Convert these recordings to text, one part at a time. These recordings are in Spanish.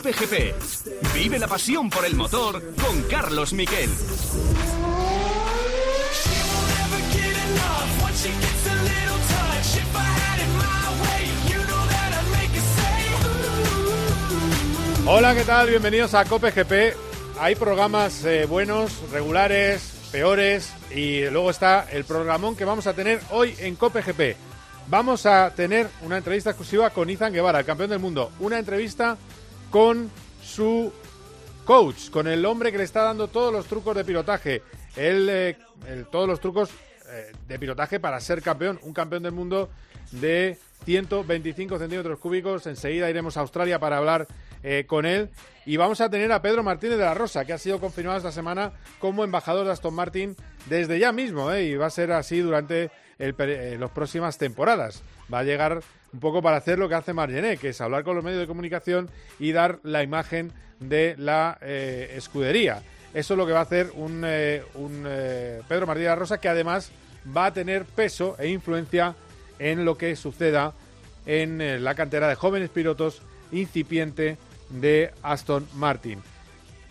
Cope GP. Vive la pasión por el motor con Carlos Miquel. Hola, ¿qué tal? Bienvenidos a Cope GP. Hay programas eh, buenos, regulares, peores y luego está el programón que vamos a tener hoy en Cope GP. Vamos a tener una entrevista exclusiva con Izan Guevara, el campeón del mundo. Una entrevista con su coach, con el hombre que le está dando todos los trucos de pilotaje. Él, eh, el- todos los trucos eh, de pilotaje para ser campeón. Un campeón del mundo de 125 centímetros cúbicos. Enseguida iremos a Australia para hablar eh, con él. Y vamos a tener a Pedro Martínez de la Rosa, que ha sido confirmado esta semana como embajador de Aston Martin desde ya mismo. y va a ser así durante el eh, las próximas temporadas. Va a llegar un poco para hacer lo que hace Margené, que es hablar con los medios de comunicación y dar la imagen de la eh, escudería. Eso es lo que va a hacer un, eh, un, eh, Pedro Martínez Rosa, que además va a tener peso e influencia en lo que suceda en la cantera de jóvenes pilotos incipiente de Aston Martin.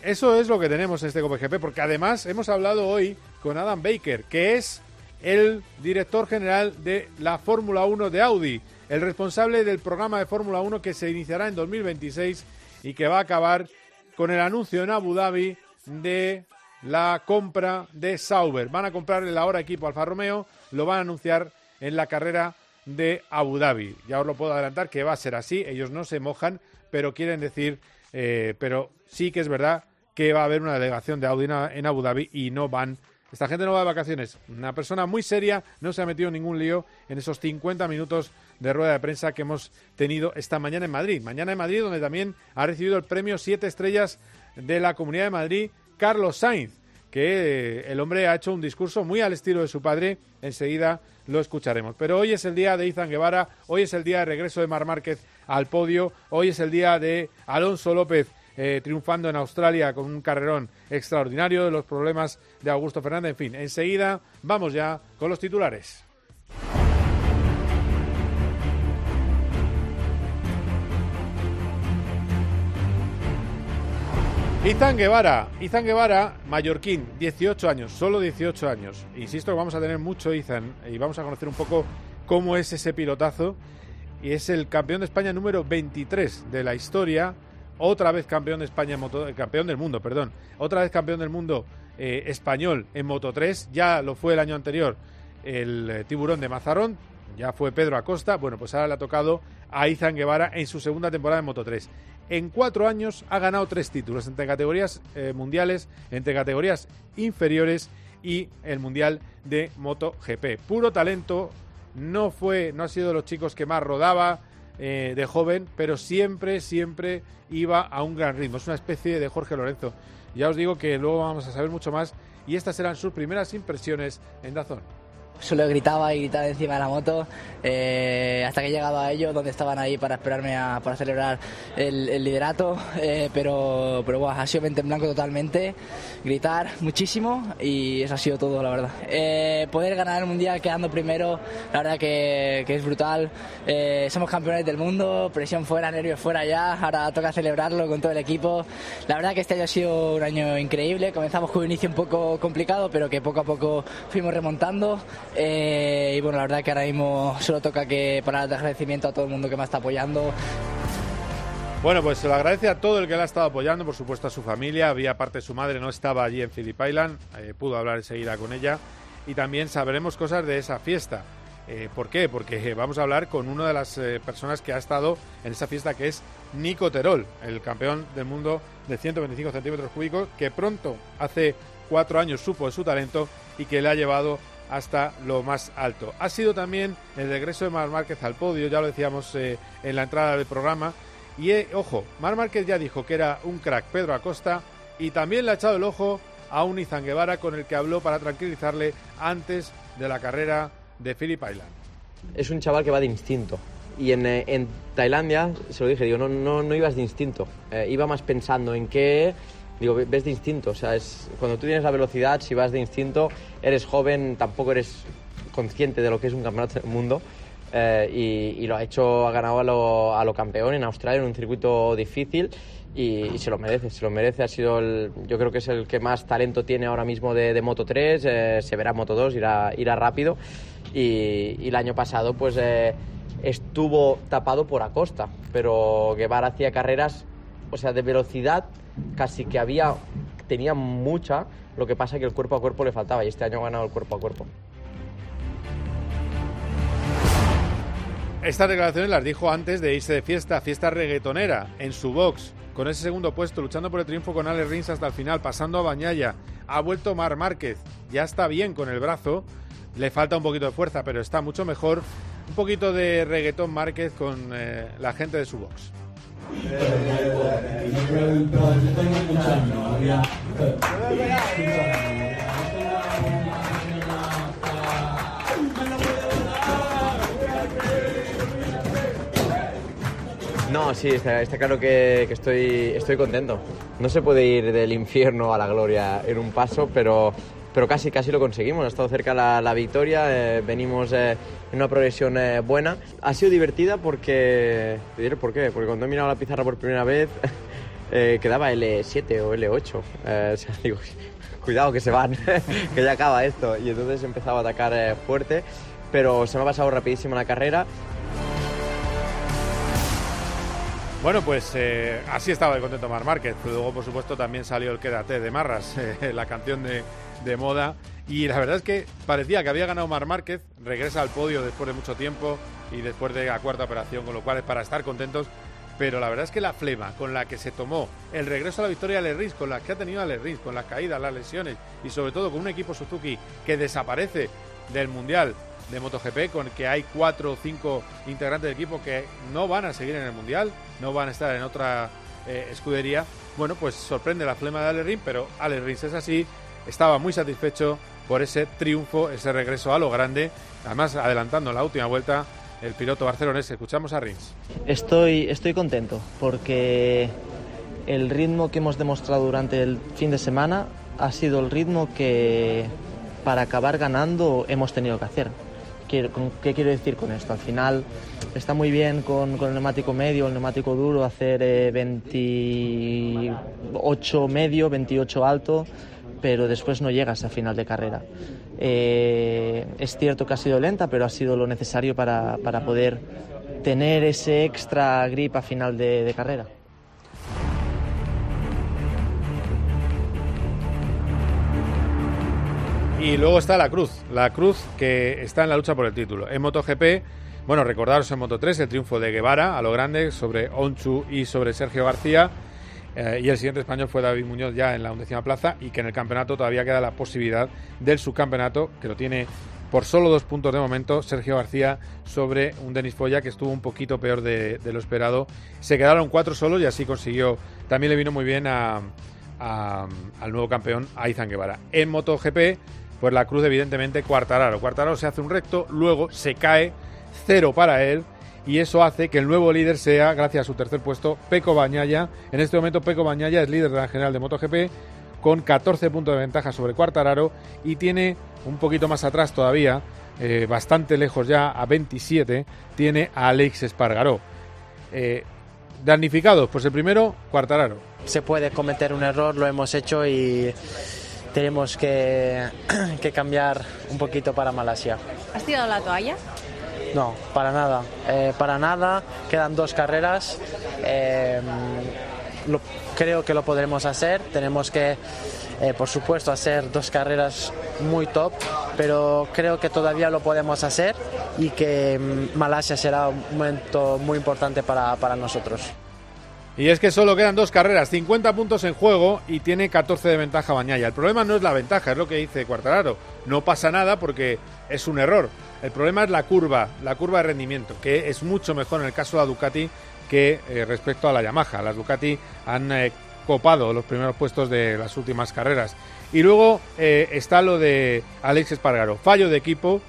Eso es lo que tenemos en este GP, porque además hemos hablado hoy con Adam Baker, que es el director general de la Fórmula 1 de Audi, el responsable del programa de Fórmula 1 que se iniciará en 2026 y que va a acabar con el anuncio en Abu Dhabi de la compra de Sauber. Van a comprar el ahora equipo Alfa Romeo, lo van a anunciar en la carrera de Abu Dhabi. Ya os lo puedo adelantar que va a ser así, ellos no se mojan, pero quieren decir, eh, pero sí que es verdad que va a haber una delegación de Audi en Abu Dhabi y no van. Esta gente no va de vacaciones. Una persona muy seria, no se ha metido ningún lío en esos 50 minutos de rueda de prensa que hemos tenido esta mañana en Madrid. Mañana en Madrid, donde también ha recibido el premio Siete Estrellas de la Comunidad de Madrid, Carlos Sainz, que eh, el hombre ha hecho un discurso muy al estilo de su padre. Enseguida lo escucharemos. Pero hoy es el día de Izan Guevara, hoy es el día de regreso de Mar Márquez al podio, hoy es el día de Alonso López eh, triunfando en Australia con un carrerón extraordinario de los problemas de Augusto Fernández. En fin, enseguida vamos ya con los titulares. Izan Guevara, Izan Guevara, mallorquín, 18 años, solo 18 años. Insisto que vamos a tener mucho Izan y vamos a conocer un poco cómo es ese pilotazo. Y es el campeón de España número 23 de la historia, otra vez campeón de España moto, campeón del mundo, perdón, otra vez campeón del mundo eh, español en Moto 3, ya lo fue el año anterior el eh, tiburón de Mazarón, ya fue Pedro Acosta, bueno, pues ahora le ha tocado a Izan Guevara en su segunda temporada en Moto 3. En cuatro años ha ganado tres títulos entre categorías eh, mundiales, entre categorías inferiores y el Mundial de MotoGP. Puro talento, no fue, no ha sido de los chicos que más rodaba eh, de joven, pero siempre, siempre iba a un gran ritmo. Es una especie de Jorge Lorenzo. Ya os digo que luego vamos a saber mucho más y estas serán sus primeras impresiones en Dazón. Solo gritaba y gritaba encima de la moto eh, hasta que he llegado a ellos, donde estaban ahí para esperarme a, para celebrar el, el liderato. eh, pero pero bueno, ha sido mente en blanco totalmente, gritar muchísimo y eso ha sido todo, la verdad. Eh, poder ganar el mundial quedando primero, la verdad que, que es brutal. Eh, somos campeones del mundo, presión fuera, nervios fuera ya. Ahora toca celebrarlo con todo el equipo. La verdad que este año ha sido un año increíble. Comenzamos con un inicio un poco complicado, pero que poco a poco fuimos remontando. Eh, y bueno, la verdad que ahora mismo solo toca que para el agradecimiento a todo el mundo que me está apoyando. Bueno, pues se lo agradece a todo el que le ha estado apoyando, por supuesto a su familia. Había parte de su madre, no estaba allí en Phillip Island, eh, pudo hablar enseguida con ella. Y también sabremos cosas de esa fiesta. Eh, ¿Por qué? Porque vamos a hablar con una de las personas que ha estado en esa fiesta, que es Nico Terol, el campeón del mundo de 125 centímetros cúbicos, que pronto, hace cuatro años, supo de su talento y que le ha llevado hasta lo más alto. Ha sido también el regreso de Mar Márquez al podio, ya lo decíamos eh, en la entrada del programa. Y eh, ojo, Mar Márquez ya dijo que era un crack Pedro Acosta y también le ha echado el ojo a un Izan Guevara con el que habló para tranquilizarle antes de la carrera de Phillip Island. Es un chaval que va de instinto. Y en, eh, en Tailandia, se lo dije, digo, no, no, no ibas de instinto. Iba más pensando en qué, digo, ves de instinto. O sea, es, cuando tú tienes la velocidad, si vas de instinto, eres joven, tampoco eres consciente de lo que es un campeonato del mundo. Eh, y, y lo ha hecho, ha ganado a lo, a lo campeón en Australia en un circuito difícil y, se lo merece, se lo merece. Ha sido el, yo creo que es el que más talento tiene ahora mismo de, Moto 3, eh, se verá Moto 2, irá, irá rápido y, el año pasado pues eh, estuvo tapado por Acosta, pero Guevara hacía carreras, o sea, de velocidad casi que había, tenía mucha, lo que pasa que el cuerpo a cuerpo le faltaba y este año ha ganado el cuerpo a cuerpo. Estas declaraciones las dijo antes de irse de fiesta, fiesta reggaetonera, en su box, con ese segundo puesto, luchando por el triunfo con Ale Rins hasta el final, pasando a Bañaya. Ha vuelto Mar Márquez, ya está bien con el brazo, le falta un poquito de fuerza, pero está mucho mejor. Un poquito de reggaetón Márquez con eh, la gente de su box. No, sí, está, claro que, estoy, estoy contento. No se puede ir del infierno a la gloria en un paso, pero, pero casi, casi lo conseguimos. Ha estado cerca la, la victoria, eh, venimos eh, en una progresión eh, buena. Ha sido divertida porque... Te diré por qué. Porque cuando he mirado la pizarra por primera vez quedaba L7 o L8. o sea, digo, cuidado que se van, que ya acaba esto. Y entonces he empezado a atacar fuerte, pero se me ha pasado rapidísimo la carrera. Bueno, pues eh, así estaba el contento Mar Márquez. Luego, por supuesto, también salió el Quédate de Marras, eh, la canción de, moda. Y la verdad es que parecía que había ganado Mar Márquez, regresa al podio después de mucho tiempo y después de la cuarta operación, con lo cual es para estar contentos. Pero la verdad es que la flema con la que se tomó el regreso a la victoria de Rins, con la que ha tenido a Rins, con las caídas, las lesiones y sobre todo con un equipo Suzuki que desaparece del Mundial de MotoGP, con que hay cuatro o cinco integrantes del equipo que no van a seguir en el Mundial, no van a estar en otra eh, escudería. Bueno, pues sorprende la flema de Ale pero Ale Rins es así, estaba muy satisfecho por ese triunfo, ese regreso a lo grande, además adelantando la última vuelta el piloto barcelonés. Escuchamos a Rins. Estoy, estoy contento porque el ritmo que hemos demostrado durante el fin de semana ha sido el ritmo que para acabar ganando hemos tenido que hacer. ¿Qué quiero decir con esto? Al final está muy bien con, el neumático medio, el neumático duro, hacer 28 eh, medio, 28 alto, pero después no llegas a final de carrera. Eh, es cierto que ha sido lenta, pero ha sido lo necesario para, poder tener ese extra grip a final de carrera. Y luego está la Cruz, la Cruz que está en la lucha por el título. En MotoGP, bueno, recordaros en Moto3 el triunfo de Guevara a lo grande sobre Onchu y sobre Sergio García. Eh, y el siguiente español fue David Muñoz ya en la undécima plaza y que en el campeonato todavía queda la posibilidad del subcampeonato, que lo tiene por solo dos puntos de momento Sergio García sobre un Denis Foya que estuvo un poquito peor de, lo esperado. Se quedaron cuatro solos y así consiguió, también le vino muy bien a, al nuevo campeón, Aizan Guevara. En MotoGP pues la cruz evidentemente Cuartararo. Cuartararo se hace un recto, luego se cae, cero para él, y eso hace que el nuevo líder sea, gracias a su tercer puesto, Peco Bañaya. En este momento Peco Bañaya es líder de la general de MotoGP con 14 puntos de ventaja sobre Cuartararo y tiene un poquito más atrás todavía, eh, bastante lejos ya, a 27, tiene a Alex Espargaró. Eh, damnificados, pues el primero, Cuartararo. Se puede cometer un error, lo hemos hecho y tenemos que, cambiar un poquito para Malasia. ¿Has tirado la toalla? No, para nada. Eh, para nada. Quedan dos carreras. Eh, creo que lo podremos hacer. Tenemos que, eh, por supuesto, hacer dos carreras muy top, pero creo que todavía lo podemos hacer y que mm, Malasia será un momento muy importante para, para nosotros. Y es que solo quedan dos carreras, 50 puntos en juego y tiene 14 de ventaja Bañaya. El problema no es la ventaja, es lo que dice Cuartararo. No pasa nada porque es un error. El problema es la curva, la curva de rendimiento, que es mucho mejor en el caso de la Ducati que eh, respecto a la Yamaha. Las Ducati han eh, copado los primeros puestos de las últimas carreras. Y luego eh, está lo de Alex Espargaro. Fallo de equipo.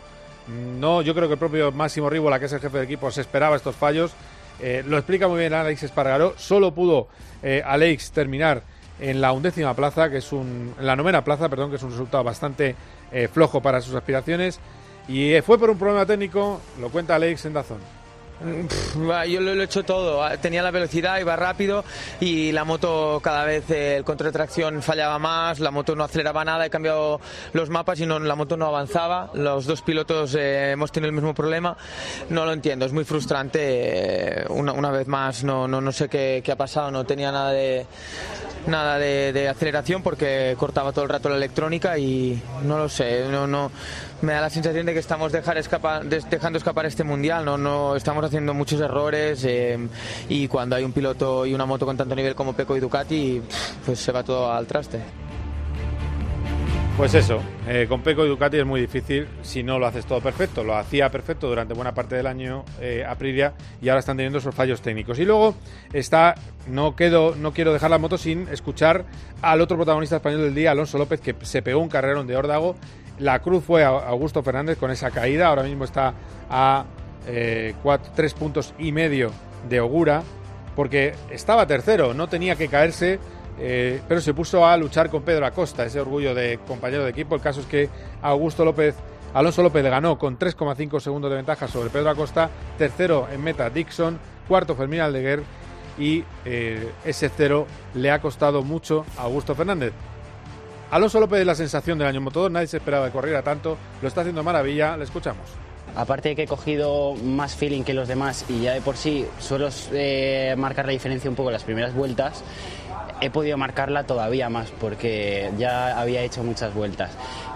No, yo creo que el propio Máximo Rivola, que es el jefe de equipo, se esperaba estos fallos eh, lo explica muy bien Alex Espargaró. Solo pudo eh, Alex terminar en la undécima plaza, que es un, en la novena plaza, perdón, que es un resultado bastante eh, flojo para sus aspiraciones. Y fue por un problema técnico, lo cuenta Alex en Dazón. Yo lo, he hecho todo. Tenía la velocidad, iba rápido y la moto cada vez eh, el control fallaba más, la moto no aceleraba nada. He cambiado los mapas y no, la moto no avanzaba. Los dos pilotos eh, hemos tenido el mismo problema. No lo entiendo, es muy frustrante. Eh, una, vez más, no, no, no sé qué, qué, ha pasado. No tenía nada de nada de, de aceleración porque cortaba todo el rato la electrónica y no lo sé. No, no me da la sensación de que estamos dejando escapar este mundial, no, no estamos haciendo muchos errores eh, y cuando hay un piloto y una moto con tanto nivel como Peco y Ducati, pues se va todo al traste. Pues eso, eh, con Peco y Ducati es muy difícil si no lo haces todo perfecto. Lo hacía perfecto durante buena parte del año eh, Aprilia y ahora están teniendo esos fallos técnicos. Y luego está, no, quedo, no quiero dejar la moto sin escuchar al otro protagonista español del día, Alonso López, que se pegó un carrerón de órdago la cruz fue Augusto Fernández con esa caída. Ahora mismo está a eh, tres puntos y medio de Ogura, porque estaba tercero, no tenía que caerse, eh, pero se puso a luchar con Pedro Acosta, ese orgullo de compañero de equipo. El caso es que Augusto López, Alonso López ganó con 3,5 segundos de ventaja sobre Pedro Acosta, tercero en meta Dixon, cuarto Fermín Aldeguer y eh, ese cero le ha costado mucho a Augusto Fernández. Alonso López es la sensación del año motor, nadie se esperaba que corriera tanto, lo está haciendo maravilla, le escuchamos. Aparte de que he cogido más feeling que los demás y ya de por sí suelo eh, marcar la diferencia un poco en las primeras vueltas, he podido marcarla todavía más porque ya había hecho muchas vueltas.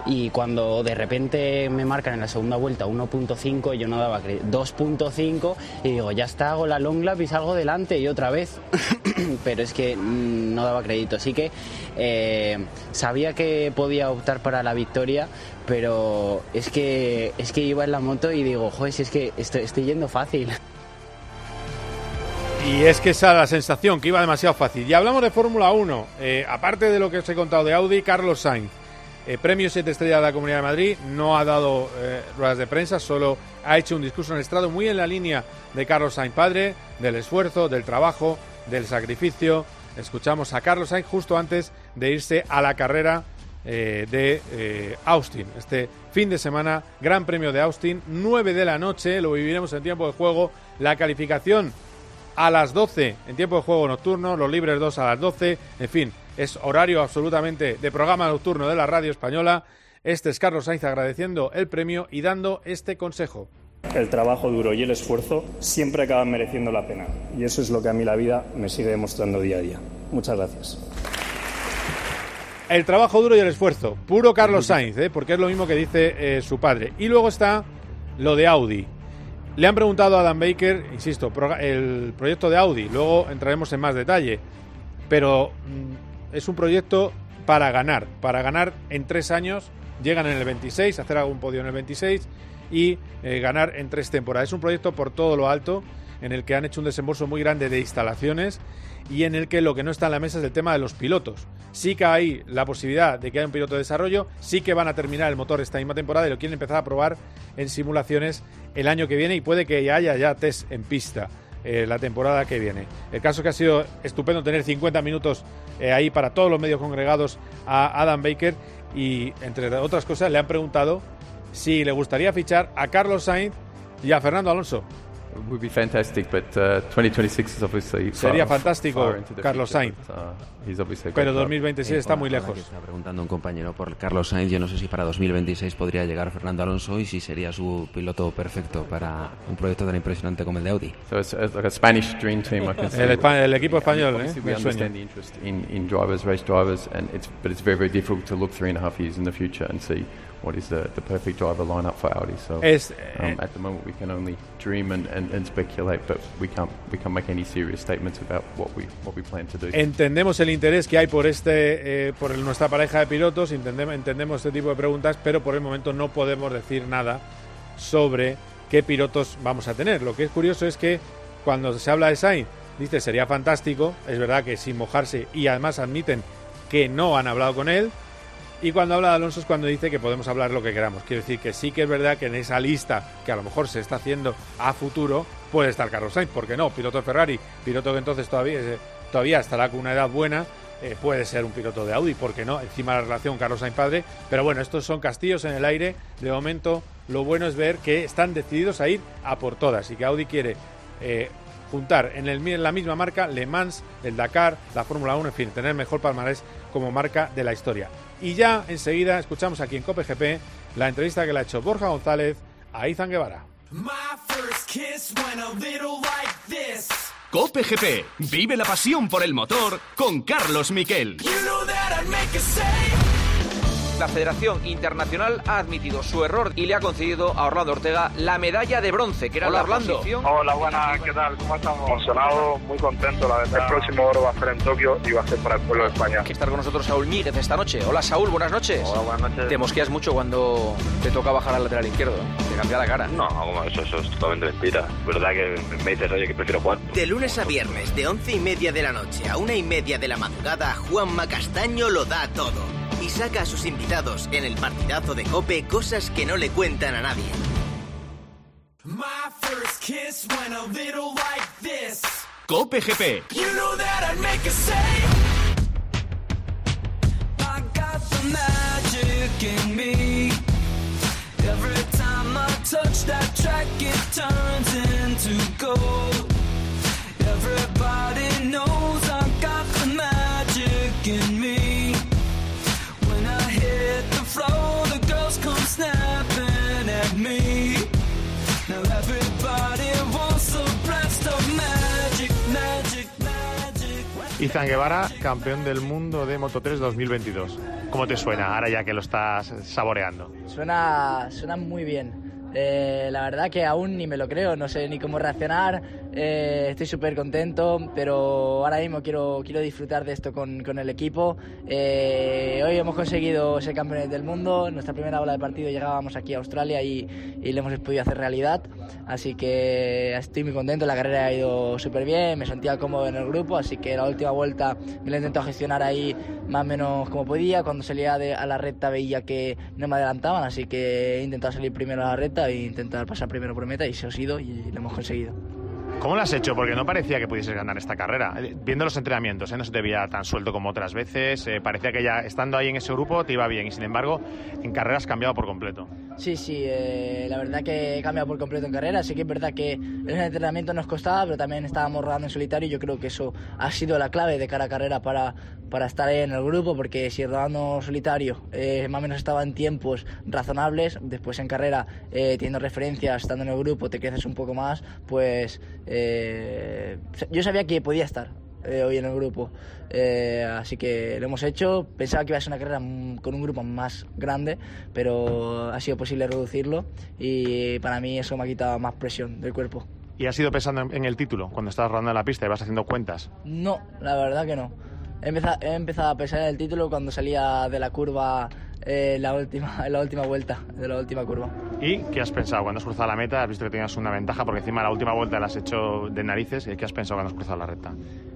Y cuando de repente me marcan en la segunda vuelta 1.5, yo no daba 2.5 y digo, ya está, hago la long lap y salgo delante y otra vez. Pero es que mm, no daba crédito. Así que eh, sabía que podía optar para la victoria, pero es que, es que iba en la moto y digo, joder, si es que estoy, estoy yendo fácil. Y es que esa es la sensación, que iba demasiado fácil. Y hablamos de Fórmula 1. Eh, aparte de lo que os he contado de Audi, Carlos Sainz. Eh, premio 7 estrellas de la Comunidad de Madrid. No ha dado eh, ruedas de prensa, solo ha hecho un discurso en el estrado muy en la línea de Carlos Sainz padre, del esfuerzo, del trabajo, del sacrificio. Escuchamos a Carlos Sainz justo antes de irse a la carrera de Austin. Este fin de semana, Gran Premio de Austin, 9 de la noche, lo viviremos en tiempo de juego. La calificación a las 12 en tiempo de juego nocturno, los libres 2 a las 12, en fin, es horario absolutamente de programa nocturno de la radio española. Este es Carlos Sainz agradeciendo el premio y dando este consejo. El trabajo duro y el esfuerzo siempre acaban mereciendo la pena y eso es lo que a mí la vida me sigue demostrando día a día. Muchas gracias. El trabajo duro y el esfuerzo, puro Carlos Sainz, ¿eh? porque es lo mismo que dice eh, su padre. Y luego está lo de Audi. Le han preguntado a Adam Baker, insisto, el proyecto de Audi, luego entraremos en más detalle, pero mm, es un proyecto para ganar, para ganar en tres años, llegan en el 26, hacer algún podio en el 26 y eh, ganar en tres temporadas. Es un proyecto por todo lo alto en el que han hecho un desembolso muy grande de instalaciones y en el que lo que no está en la mesa es el tema de los pilotos. Sí que hay la posibilidad de que haya un piloto de desarrollo, sí que van a terminar el motor esta misma temporada y lo quieren empezar a probar en simulaciones el año que viene y puede que haya ya test en pista. Eh, la temporada que viene. El caso que ha sido estupendo tener 50 minutos eh, ahí para todos los medios congregados a Adam Baker y entre otras cosas le han preguntado si le gustaría fichar a Carlos Sainz y a Fernando Alonso. Would be fantastic, but uh, 2026 is obviously Sería fantástico, Carlos Sainz. uh, Pero 2026 está muy lejos. Está preguntando un compañero por Carlos Sainz. Yo no sé si para 2026 podría llegar Fernando Alonso y si sería su piloto perfecto para un proyecto tan impresionante como el de Audi. So it's, it's like a Spanish dream team. I can el, el, equipo español, ¿eh? We understand the interest in, in drivers, race drivers, and it's but it's very very difficult to look three and a half years in the future and see what is the, the perfect driver lineup for Audi. So es, um, eh, at the moment we can only dream and, and, and, speculate, but we can't we can't make any serious statements about what we what we plan to do. Entendemos el interés que hay por este eh, por el, nuestra pareja de pilotos, entendemos, entendemos este tipo de preguntas, pero por el momento no podemos decir nada sobre qué pilotos vamos a tener. Lo que es curioso es que cuando se habla de Sainz, dice sería fantástico, es verdad que sin mojarse y además admiten que no han hablado con él y cuando habla de Alonso es cuando dice que podemos hablar lo que queramos. Quiero decir que sí que es verdad que en esa lista que a lo mejor se está haciendo a futuro puede estar Carlos Sainz, ¿por qué no? Piloto de Ferrari, piloto que entonces todavía, todavía estará con una edad buena, eh, puede ser un piloto de Audi, ¿por qué no? Encima la relación Carlos Sainz padre, pero bueno, estos son castillos en el aire. De momento, lo bueno es ver que están decididos a ir a por todas y que Audi quiere eh, juntar en, el, la misma marca Le Mans, el Dakar, la Fórmula 1, en fin, tener mejor palmarés como marca de la historia. Y ya enseguida escuchamos aquí en COPE la entrevista que le ha hecho Borja González a Izan Guevara. Cope GP. Vive la pasión por el motor con Carlos Miquel. La Federación Internacional ha admitido su error y le ha concedido a Orlando Ortega la medalla de bronce, que era Hola, la Orlando. posición- Hola, buenas, ¿qué tal? ¿Cómo estamos? Emocionado, muy contento, la verdad. El próximo oro va a ser en Tokio y va a ser para el pueblo de España. que estar con nosotros Saúl Míguez esta noche. Hola Saúl, buenas noches. Hola, buenas noches. Te mosqueas mucho cuando te toca bajar al lateral izquierdo, te cambia la cara. No, como eso, eso es totalmente mentira. ¿Verdad que me dices, oye, que prefiero jugar? De lunes a viernes, de once y media de la noche a una y media de la madrugada, Juanma Castaño lo da todo. Y saca a sus invitados en el partidazo de Cope cosas que no le cuentan a nadie. Cope GP. Every time me. Now everybody wants a blast of magic, magic, magic. Izan Guevara, campeón del mundo de Moto 3 2022. ¿Cómo te suena ahora ya que lo estás saboreando? Suena, suena muy bien. Eh, la verdad que aún ni me lo creo, no sé ni cómo reaccionar. eh, estoy súper contento, pero ahora mismo quiero, quiero disfrutar de esto con, con el equipo. Eh, hoy hemos conseguido ser campeones del mundo. Nuestra primera ola de partido llegábamos aquí a Australia y, y lo hemos podido hacer realidad. Así que estoy muy contento. La carrera ha ido súper bien, me sentía cómodo en el grupo. Así que la última vuelta me la he intentado gestionar ahí más o menos como podía. Cuando salía de- a la recta veía que no me adelantaban, así que he intentado salir primero a la recta e intentar pasar primero por meta y se ha sido y lo hemos conseguido. ¿Cómo lo has hecho? Porque no parecía que pudieses ganar esta carrera. Eh, Viendo los entrenamientos, ¿eh? no se te veía tan suelto como otras veces. eh, parecía que ya estando ahí en ese grupo te iba bien y sin embargo en carrera has cambiado por completo. Sí, sí, eh, la verdad que he cambiado por completo en carrera. Sí que es verdad que el entrenamiento nos costaba, pero también estábamos rodando en solitario y yo creo que eso ha sido la clave de cara a carrera para, para estar en el grupo, porque si rodando solitario eh, más o menos estaba en tiempos razonables, después en carrera, eh, teniendo referencias, estando en el grupo, te creces un poco más, pues eh, yo sabía que podía estar eh, hoy en el grupo. Eh, así que lo hemos hecho. Pensaba que iba a ser una carrera con un grupo más grande, pero ha sido posible reducirlo y para mí eso me ha quitado más presión del cuerpo. ¿Y has ido pensando en, el título cuando estabas rodando en la pista y vas haciendo cuentas? No, la verdad que no. He empezado, he empezado a pensar en el título cuando salía de la curva eh, la, última, la última vuelta, de la última curva. ¿Y qué has pensado cuando has cruzado la meta? Has visto que tenías una ventaja porque encima la última vuelta la has hecho de narices. ¿Y qué has pensado cuando has cruzado la recta?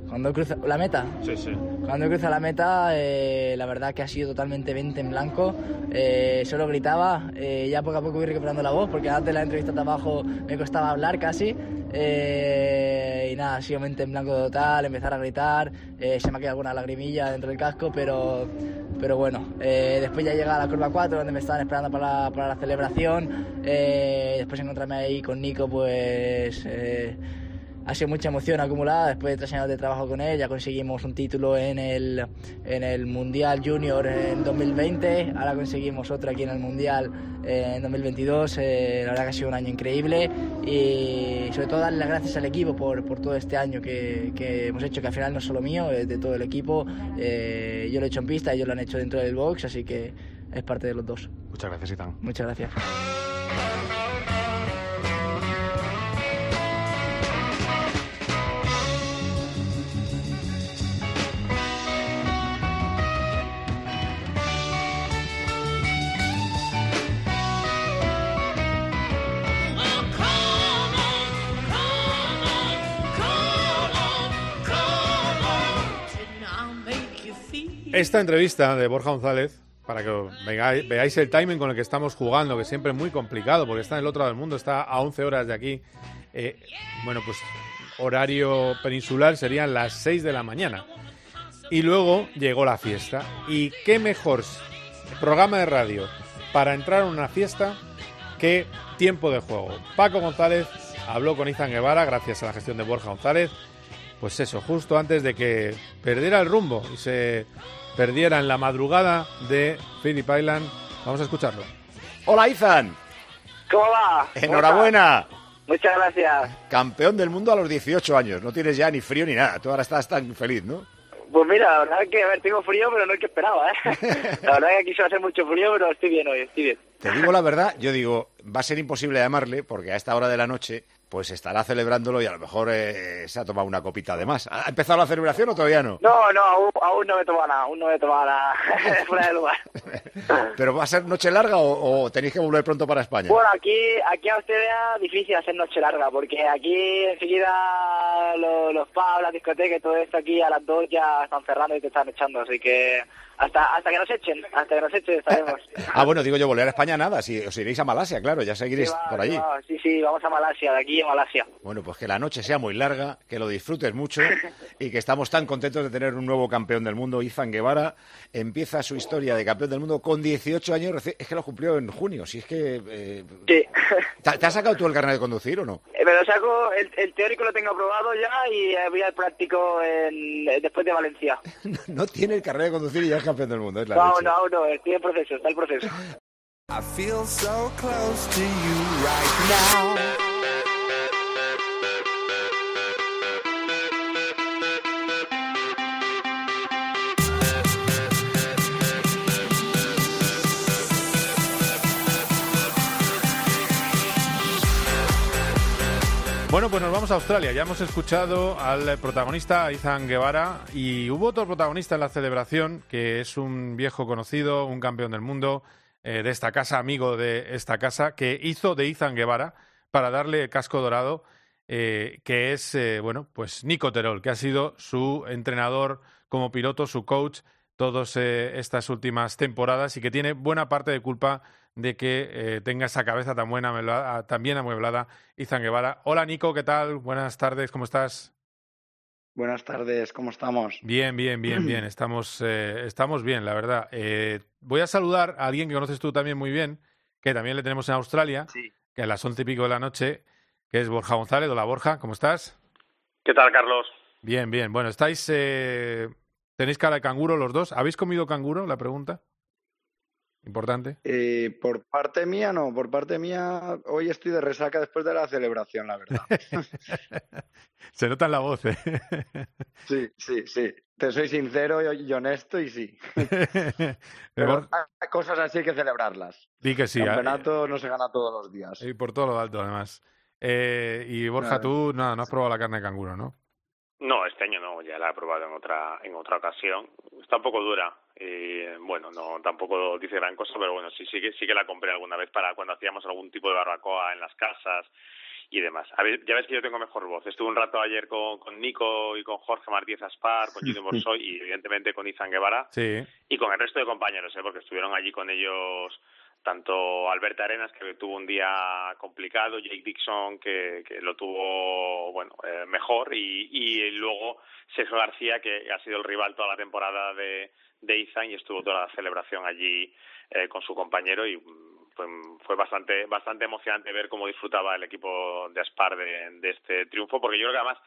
Cuando cruza la meta, Sí, sí. Cuando cruza la meta, eh, la verdad que ha sido totalmente 20 en blanco. Eh, solo gritaba, eh, ya poco a poco voy recuperando la voz, porque antes de la entrevista de abajo me costaba hablar casi. Y nada, ha sido mente en blanco total, empezar a gritar. se me ha quedado alguna lagrimilla dentro del casco, pero, pero bueno. después ya llega a la curva 4, donde me estaban esperando para la, para la celebración. después encontrarme ahí con Nico, pues. Ha sido mucha emoción acumulada después de tres años de trabajo con él. Ya conseguimos un título en el, en el Mundial Junior en 2020, ahora conseguimos otro aquí en el Mundial eh, en 2022. Eh, la verdad que ha sido un año increíble y sobre todo darle las gracias al equipo por, por todo este año que, que hemos hecho, que al final no es solo mío, es de todo el equipo. Eh, yo lo he hecho en pista, ellos lo han hecho dentro del box, así que es parte de los dos. Muchas gracias, Itán. Muchas gracias. Esta entrevista de Borja González, para que veáis, el timing con el que estamos jugando, que siempre es muy complicado, porque está en el otro lado del mundo, está a 11 horas de aquí. Eh, bueno, pues horario peninsular serían las 6 de la mañana. Y luego llegó la fiesta. ¿Y qué mejor programa de radio para entrar a una fiesta que tiempo de juego? Paco González habló con Izan Guevara gracias a la gestión de Borja González. Pues eso, justo antes de que perdiera el rumbo y se perdiera en la madrugada de Phillip Island. Vamos a escucharlo. Hola, Izan. ¿Cómo va? Enhorabuena. Muchas gracias. Campeón del mundo a los 18 años. No tienes ya ni frío ni nada. Tú ahora estás tan feliz, ¿no? Pues mira, la verdad es que, a ver, tengo frío, pero no es que esperaba, ¿eh? La verdad es que aquí suele hacer mucho frío, pero estoy bien hoy, estoy bien. Te digo la verdad, yo digo, va a ser imposible llamarle porque a esta hora de la noche pues estará celebrándolo y a lo mejor eh, se ha tomado una copita de más. ¿Ha empezado la celebración o todavía no? No, no, aún, aún no me he tomado nada, aún no me he tomado nada fuera del lugar. ¿Pero va a ser noche larga o, o tenéis que volver pronto para España? Bueno, aquí, aquí a Australia difícil hacer noche larga, porque aquí enseguida lo- los pubs, las discotecas y todo esto aquí a las dos ya están cerrando y te están echando, así que hasta hasta que nos echen, hasta que nos echen estaremos. Ah, bueno, digo yo, volver a España nada, si os iréis a Malasia, claro, ya seguiréis Sí, va, por sí, allí. va, Sí, sí, vamos a Malasia, de aquí a Malasia. Bueno, pues que la noche sea muy larga, que lo disfrutes mucho y que estamos tan contentos de tener un nuevo campeón del mundo, Izan Guevara. Empieza su historia de campeón del mundo con 18 años, es que lo cumplió en junio, si es que... eh, ¿te, te has sacado tú el carnet de conducir o no? Eh, Me lo saco, el, el teórico lo tengo aprobado ya y voy al práctico en- después de Valencia. No tiene el carnet de conducir y ya es campeón del mundo, es la No, leche. no, no, estoy en proceso, está el proceso. I feel so close to you right now. Bueno, pues nos vamos a Australia. Ya hemos escuchado al protagonista Izan Guevara y hubo otro protagonista en la celebración que es un viejo conocido, un campeón del mundo eh, de esta casa, amigo de esta casa, que hizo de Izan Guevara para darle el casco dorado, eh, que es, eh, bueno, pues Nico Terol, que ha sido su entrenador como piloto, su coach, todas estas últimas temporadas y que tiene buena parte de culpa de que eh, tenga esa cabeza tan buena, amueblada- tan bien amueblada, Izan Guevara. Hola Nico, ¿qué tal? Buenas tardes, ¿cómo estás? Buenas tardes, ¿cómo estamos? Bien, bien, bien, bien. Estamos, eh, estamos bien, la verdad. Eh, voy a saludar a alguien que conoces tú también muy bien, que también le tenemos en Australia, que a las once y pico de la noche, que es Borja González. Hola Borja, ¿cómo estás? ¿Qué tal, Carlos? Bien, bien. Bueno, estáis, eh, tenéis cara de canguro los dos. ¿Habéis comido canguro? La pregunta. Importante. Eh, por parte mía, no, por parte mía, hoy estoy de resaca después de la celebración, la verdad. Se nota en la voz, ¿eh? Sí, sí, sí. Te soy sincero y honesto y sí. Pero hay cosas así hay que celebrarlas. Di que sí. El ah, campeonato no se gana todos los días. Y por todo lo alto, además. Eh, y Borja, tú nada, no has probado la carne de canguro, ¿no? No, este año no, ya la he probado en otra en otra ocasión. Está un poco dura y bueno, no tampoco dice gran cosa, pero bueno, sí sí que sí que la compré alguna vez para cuando hacíamos algún tipo de barbacoa en las casas y demás. A ver, ya ves que yo tengo mejor voz. Estuve un rato ayer con, con Nico y con Jorge Martínez Aspar, con Junior Borsoy y evidentemente con Izan Guevara Sí. y con el resto de compañeros, ¿eh? porque estuvieron allí con ellos tanto Alberto Arenas, que tuvo un día complicado, Jake Dixon, que, que lo tuvo bueno eh, mejor, y, y luego Sergio García, que ha sido el rival toda la temporada de, de Ethan y estuvo toda la celebración allí eh, con su compañero y mm, fue, fue bastante bastante emocionante ver cómo disfrutaba el equipo de Aspar de, de este triunfo, porque yo creo que además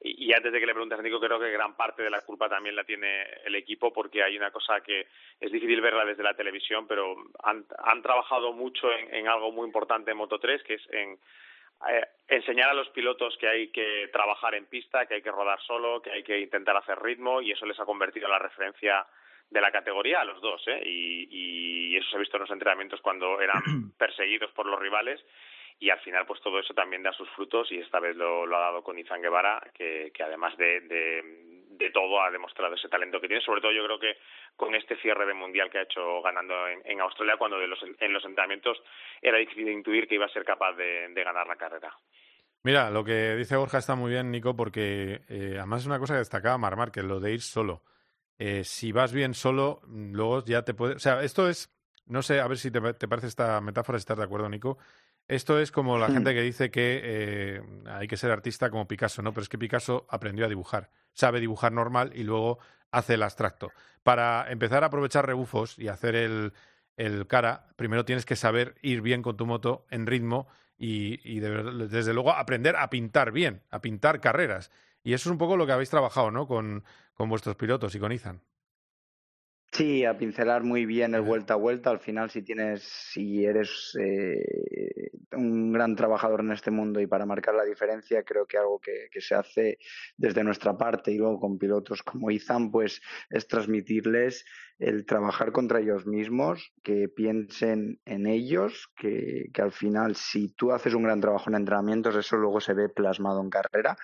y y antes de que le preguntes a Nico, creo que gran parte de la culpa también la tiene el equipo porque hay una cosa que es difícil verla desde la televisión, pero han, han trabajado mucho en, en algo muy importante en Moto3, que es en eh, enseñar a los pilotos que hay que trabajar en pista, que hay que rodar solo, que hay que intentar hacer ritmo y eso les ha convertido en la referencia de la categoría a los dos, ¿eh? Y, y eso se ha visto en los entrenamientos cuando eran perseguidos por los rivales y al final pues todo eso también da sus frutos y esta vez lo, ha dado con Izan Guevara que, además de, de, todo ha demostrado ese talento que tiene sobre todo yo creo que con este cierre de mundial que ha hecho ganando en, Australia cuando de los, en los entrenamientos era difícil intuir que iba a ser capaz de, ganar la carrera Mira, lo que dice Borja está muy bien, Nico, porque eh, además es una cosa que destacaba Marmar, que lo de ir solo. Eh, si vas bien solo, luego ya te puede... O sea, esto es... No sé, a ver si te parece esta metáfora, si estás de acuerdo, Nico. Esto es como la Mm. gente que dice que eh, hay que ser artista como Picasso, ¿no? Pero es que Picasso aprendió a dibujar. Sabe dibujar normal y luego hace el abstracto. Para empezar a aprovechar rebufos y hacer el, el cara, primero tienes que saber ir bien con tu moto en ritmo y, y de verdad- desde luego aprender a pintar bien, a pintar carreras. Y eso es un poco lo que habéis trabajado, ¿no? Con, con vuestros pilotos y con Ethan. Sí, a pincelar muy bien el vuelta a vuelta. Al final, si tienes, si eres eh, un gran trabajador en este mundo y para marcar la diferencia, creo que algo que, que se hace desde nuestra parte y luego con pilotos como Izan, pues es transmitirles el trabajar contra ellos mismos, que piensen en ellos, que, que al final, si tú haces un gran trabajo en entrenamientos, eso luego se ve plasmado en carrera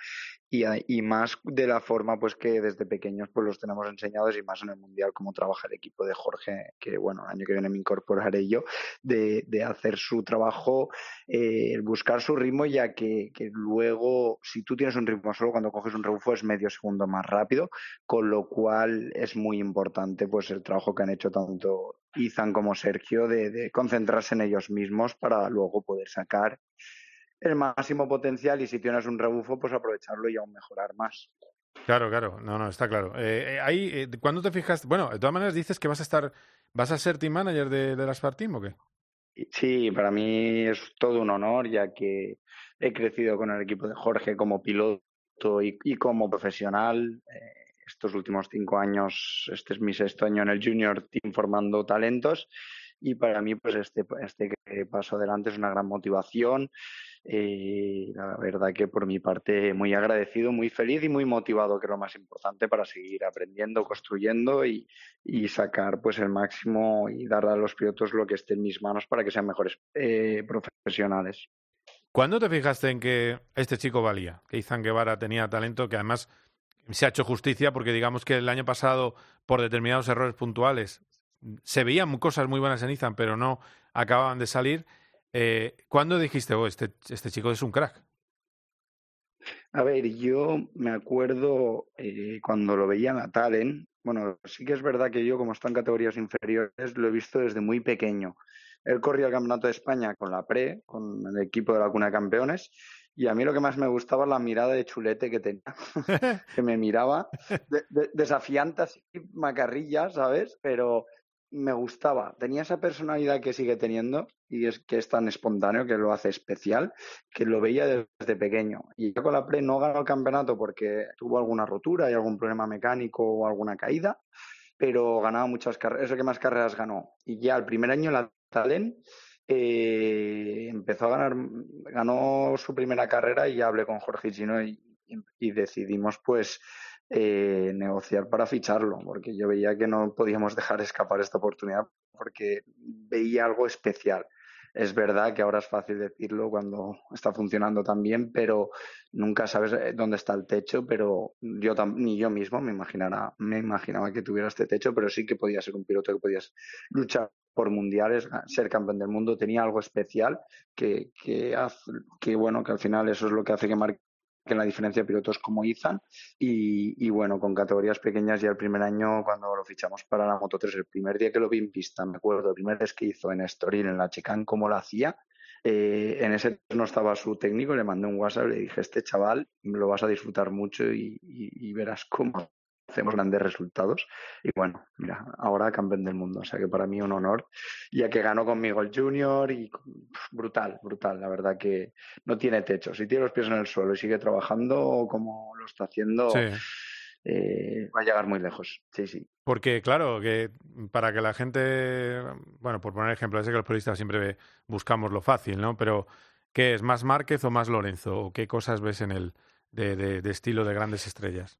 y, más de la forma pues que desde pequeños pues los tenemos enseñados y más en el mundial como trabaja el equipo de Jorge que bueno el año que viene me incorporaré yo de, hacer su trabajo eh, buscar su ritmo ya que, luego si tú tienes un ritmo solo cuando coges un rebufo es medio segundo más rápido con lo cual es muy importante pues el trabajo que han hecho tanto Izan como Sergio de concentrarse en ellos mismos para luego poder sacar el máximo potencial y si tienes un rebufo, pues aprovecharlo y aún mejorar más. Claro, claro, no, no, está claro. Eh, eh, ahí, eh, ¿cuándo te fijaste? Bueno, de todas maneras dices que vas a estar, vas a ser team manager de, de la Spar Team o qué? Sí, para mí es todo un honor, ya que he crecido con el equipo de Jorge como piloto y, y como profesional. Eh, estos últimos cinco años, este es mi sexto año en el Junior Team formando talentos y para mí pues este, este paso adelante es una gran motivación. Eh, la verdad que por mi parte muy agradecido, muy feliz y muy motivado, que es lo más importante para seguir aprendiendo, construyendo y, y sacar pues el máximo y dar a los pilotos lo que esté en mis manos para que sean mejores eh, profesionales. ¿Cuándo te fijaste en que este chico valía? Que Izan Guevara tenía talento, que además se ha hecho justicia porque digamos que el año pasado, por determinados errores puntuales, se veían cosas muy buenas en Izan, pero no acababan de salir. Eh, ¿Cuándo dijiste, oh, este, este chico es un crack? A ver, yo me acuerdo eh, cuando lo veía en la Talent, bueno, sí que es verdad que yo, como está en categorías inferiores, lo he visto desde muy pequeño. Él corría el Campeonato de España con la Pre, con el equipo de la Cuna de Campeones, y a mí lo que más me gustaba la mirada de chulete que tenía, que me miraba de- de- desafiante, así, macarrilla, ¿sabes? Pero me gustaba. Tenía esa personalidad que sigue teniendo y es que es tan espontáneo que lo hace especial, que lo veía desde pequeño. Y yo con la Pre no ganó el campeonato porque tuvo alguna rotura y algún problema mecánico o alguna caída, pero ganaba muchas carreras, es el que más carreras ganó. Y ya el primer año en la Talent eh, empezó a ganar, ganó su primera carrera y ya hablé con Jorge Chino y- y decidimos pues eh, negociar para ficharlo, porque yo veía que no podíamos dejar escapar esta oportunidad porque veía algo especial. Es verdad que ahora es fácil decirlo cuando está funcionando tan bien, pero nunca sabes eh, dónde está el techo, pero yo ni yo mismo me imaginara, me imaginaba que tuviera este techo, pero sí que podía ser un piloto que podías luchar por mundiales, ser campeón del mundo, tenía algo especial que, que, hace- que bueno, que al final eso es lo que hace que marque la diferencia de pilotos como Izan y, bueno, con categorías pequeñas ya el primer año cuando lo fichamos para la Moto 3, el primer día que lo vi en pista, me acuerdo, el primer vez que hizo en Estoril, en la Chicane, cómo lo hacía, eh, en ese no estaba su técnico, le mandé un WhatsApp, le dije, este chaval lo vas a disfrutar mucho y verás cómo hacemos grandes resultados. Y bueno, mira, ahora campeón del mundo, o sea que para mí un honor, ya que ganó conmigo el Junior y brutal, brutal, la verdad que no tiene techo. Si tiene los pies en el suelo y sigue trabajando como lo está haciendo, Sí. eh, va a llegar muy lejos. Sí, sí. Porque, claro, que para que la gente, bueno, por poner ejemplo, sé que los periodistas siempre buscamos lo fácil, ¿no? Pero, ¿qué es? ¿Más Márquez o más Lorenzo? ¿O qué cosas ves en él de, de, de estilo de grandes estrellas?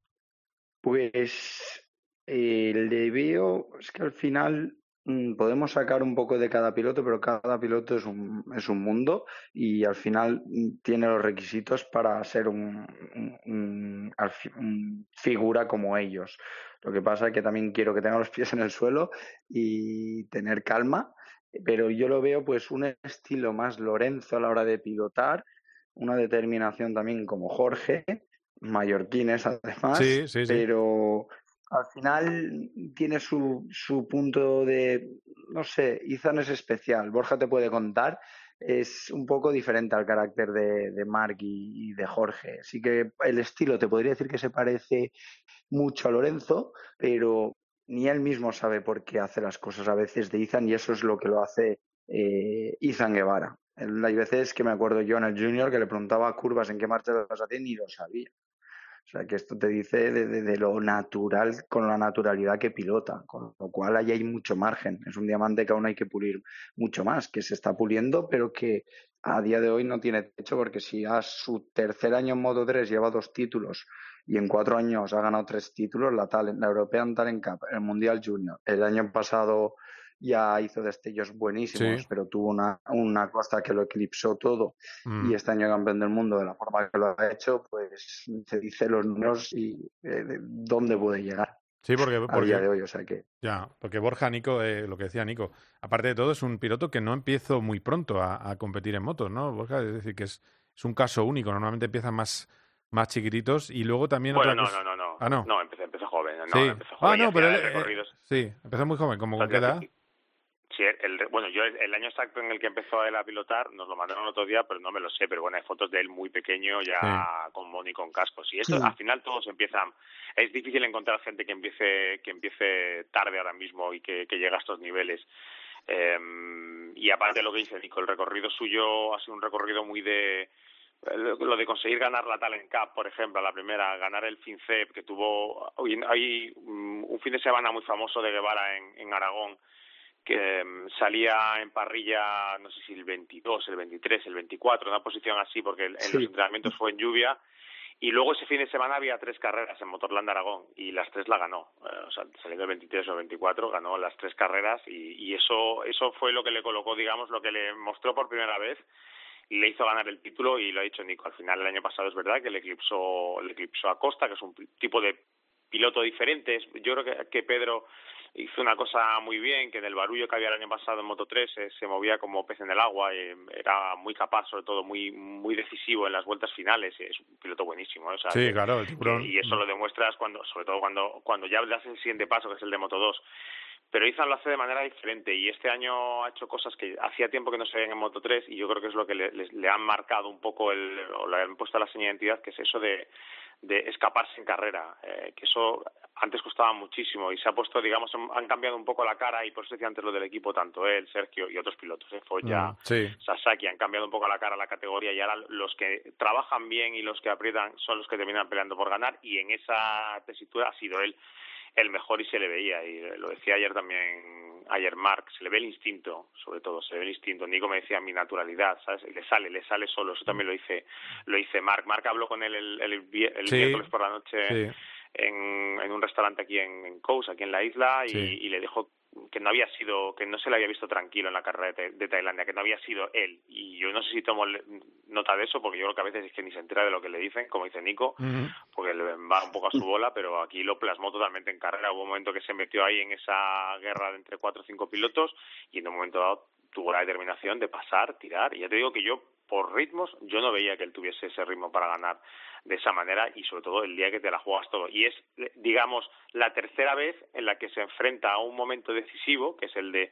Pues eh, le veo, es que al final mm, podemos sacar un poco de cada piloto, pero cada piloto es un, es un mundo y al final mm, tiene los requisitos para ser un, un- figura como ellos. Lo que pasa es que también quiero que tenga los pies en el suelo y tener calma, pero yo lo veo pues un estilo más Lorenzo a la hora de pilotar, una determinación también como Jorge, mallorquines además, Sí, sí, sí. pero al final tiene su, su punto de, no sé, Izan es especial, Borja te puede contar, es un poco diferente al carácter de, de Marc y, y de Jorge. Así que el estilo te podría decir que se parece mucho a Lorenzo, pero ni él mismo sabe por qué hace las cosas a veces de Izan y eso es lo que lo hace eh, Izan Guevara. Hay veces que me acuerdo yo en el Junior que le preguntaba a curvas en qué marcha las hacía y ni lo sabía. O sea, que esto te dice de, lo natural, con la naturalidad que pilota, con lo cual ahí hay mucho margen. Es un diamante que aún hay que pulir mucho más, que se está puliendo, pero que a día de hoy no tiene techo, porque si a su tercer año en Moto 3 lleva dos títulos y en cuatro años ha ganado tres títulos, la, Talent, la European Talent Cup, el Mundial Junior, el año pasado ya hizo destellos buenísimos, Sí. pero tuvo una, una costa que lo eclipsó todo Mm. y este año campeón del mundo de la forma que lo ha hecho, pues se dice los números y eh, de dónde puede llegar Sí, porque, a porque día de hoy, o sea que Ya, porque Borja, Nico, eh, lo que decía Nico, aparte de todo, es un piloto que no empiezo muy pronto a, a competir en motos, ¿no, Borja? Es decir, que es, es un caso único. Normalmente empiezan más, más chiquititos y luego también Bueno, otra no, cosa. no, no, no. Ah, no. empecé, empecé joven. No, sí. empecé Ah, joven no, hacía pero él, eh, sí, empezó muy joven. ¿Cómo con qué edad? Sí, el, bueno, yo el, el año exacto en el que empezó él a pilotar nos lo mandaron otro día, pero no me lo sé. Pero bueno, hay fotos de él muy pequeño, ya con Moni con cascos. Y eso, Sí. al final todos empiezan. Es difícil encontrar gente que empiece que empiece tarde ahora mismo y que, que llegue a estos niveles. Eh, y aparte de lo que dice Nico, el recorrido suyo ha sido un recorrido muy de lo de conseguir ganar la Talent Cup, por ejemplo, la primera, ganar el FinCEP, que tuvo hay un fin de semana muy famoso de Guevara en, en Aragón, que mm, salía en parrilla, no sé si el 22, el 23, el 24, una posición así, porque en Sí. los entrenamientos fue en lluvia, y luego ese fin de semana había tres carreras en Motorland Aragón y las tres la ganó. Eh, o sea, saliendo el 23 o el 24, ganó las tres carreras y, y eso, eso fue lo que le colocó, digamos, lo que le mostró por primera vez y le hizo ganar el título y lo ha dicho Nico. Al final, el año pasado es verdad que le eclipsó, le eclipsó a Costa, que es un tipo de piloto diferente. Yo creo que, que Pedro hizo una cosa muy bien, que en el barullo que había el año pasado en Moto 3 eh, se movía como pez en el agua, eh, era muy capaz, sobre todo muy muy decisivo en las vueltas finales, es un piloto buenísimo. ¿eh? O sea, Sí, que- claro, y eso lo demuestras cuando, sobre todo cuando cuando ya das el siguiente paso, que es el de Moto 2 pero Izan lo hace de manera diferente y este año ha hecho cosas que hacía tiempo que no se veían en Moto 3 y yo creo que es lo que le, les- le han marcado un poco el, o le han puesto la señal de identidad, que es eso de, de escaparse en carrera, eh, que eso antes costaba muchísimo y se ha puesto, digamos, han- cambiado un poco la cara y por eso decía antes lo del equipo, tanto él, Sergio y otros pilotos, eh, Foya, Mm, sí. Sasaki han cambiado un poco la cara a la categoría y ahora los que trabajan bien y los que aprietan son los que terminan peleando por ganar y en esa tesitura ha sido él el mejor y se le veía y lo decía ayer también ayer Mark se le ve el instinto sobre todo se le ve el instinto Nico me decía mi naturalidad sabes le sale le sale solo eso también lo hice lo hice Mark Mark habló con él el, el, vie- el Sí. miércoles por la noche Sí. en, en un restaurante aquí en, en Kous, aquí en la isla, y, y le dijo que no había sido, que no se le había visto tranquilo en la carrera de, de Tailandia, que no había sido él. Y yo no sé si tomo nota de eso, porque yo creo que a veces es que ni se entera de lo que le dicen, como dice Nico, porque le va un poco a su bola, pero aquí lo plasmó totalmente en carrera. Hubo un momento que se metió ahí en esa guerra de entre cuatro o cinco pilotos y en un momento dado tuvo la determinación de pasar, tirar. Y ya te digo que yo, por ritmos, yo no veía que él tuviese ese ritmo para ganar de esa manera y sobre todo el día que te la juegas todo. Y es, eh, digamos, la tercera vez en la que se enfrenta a un momento decisivo, que es el de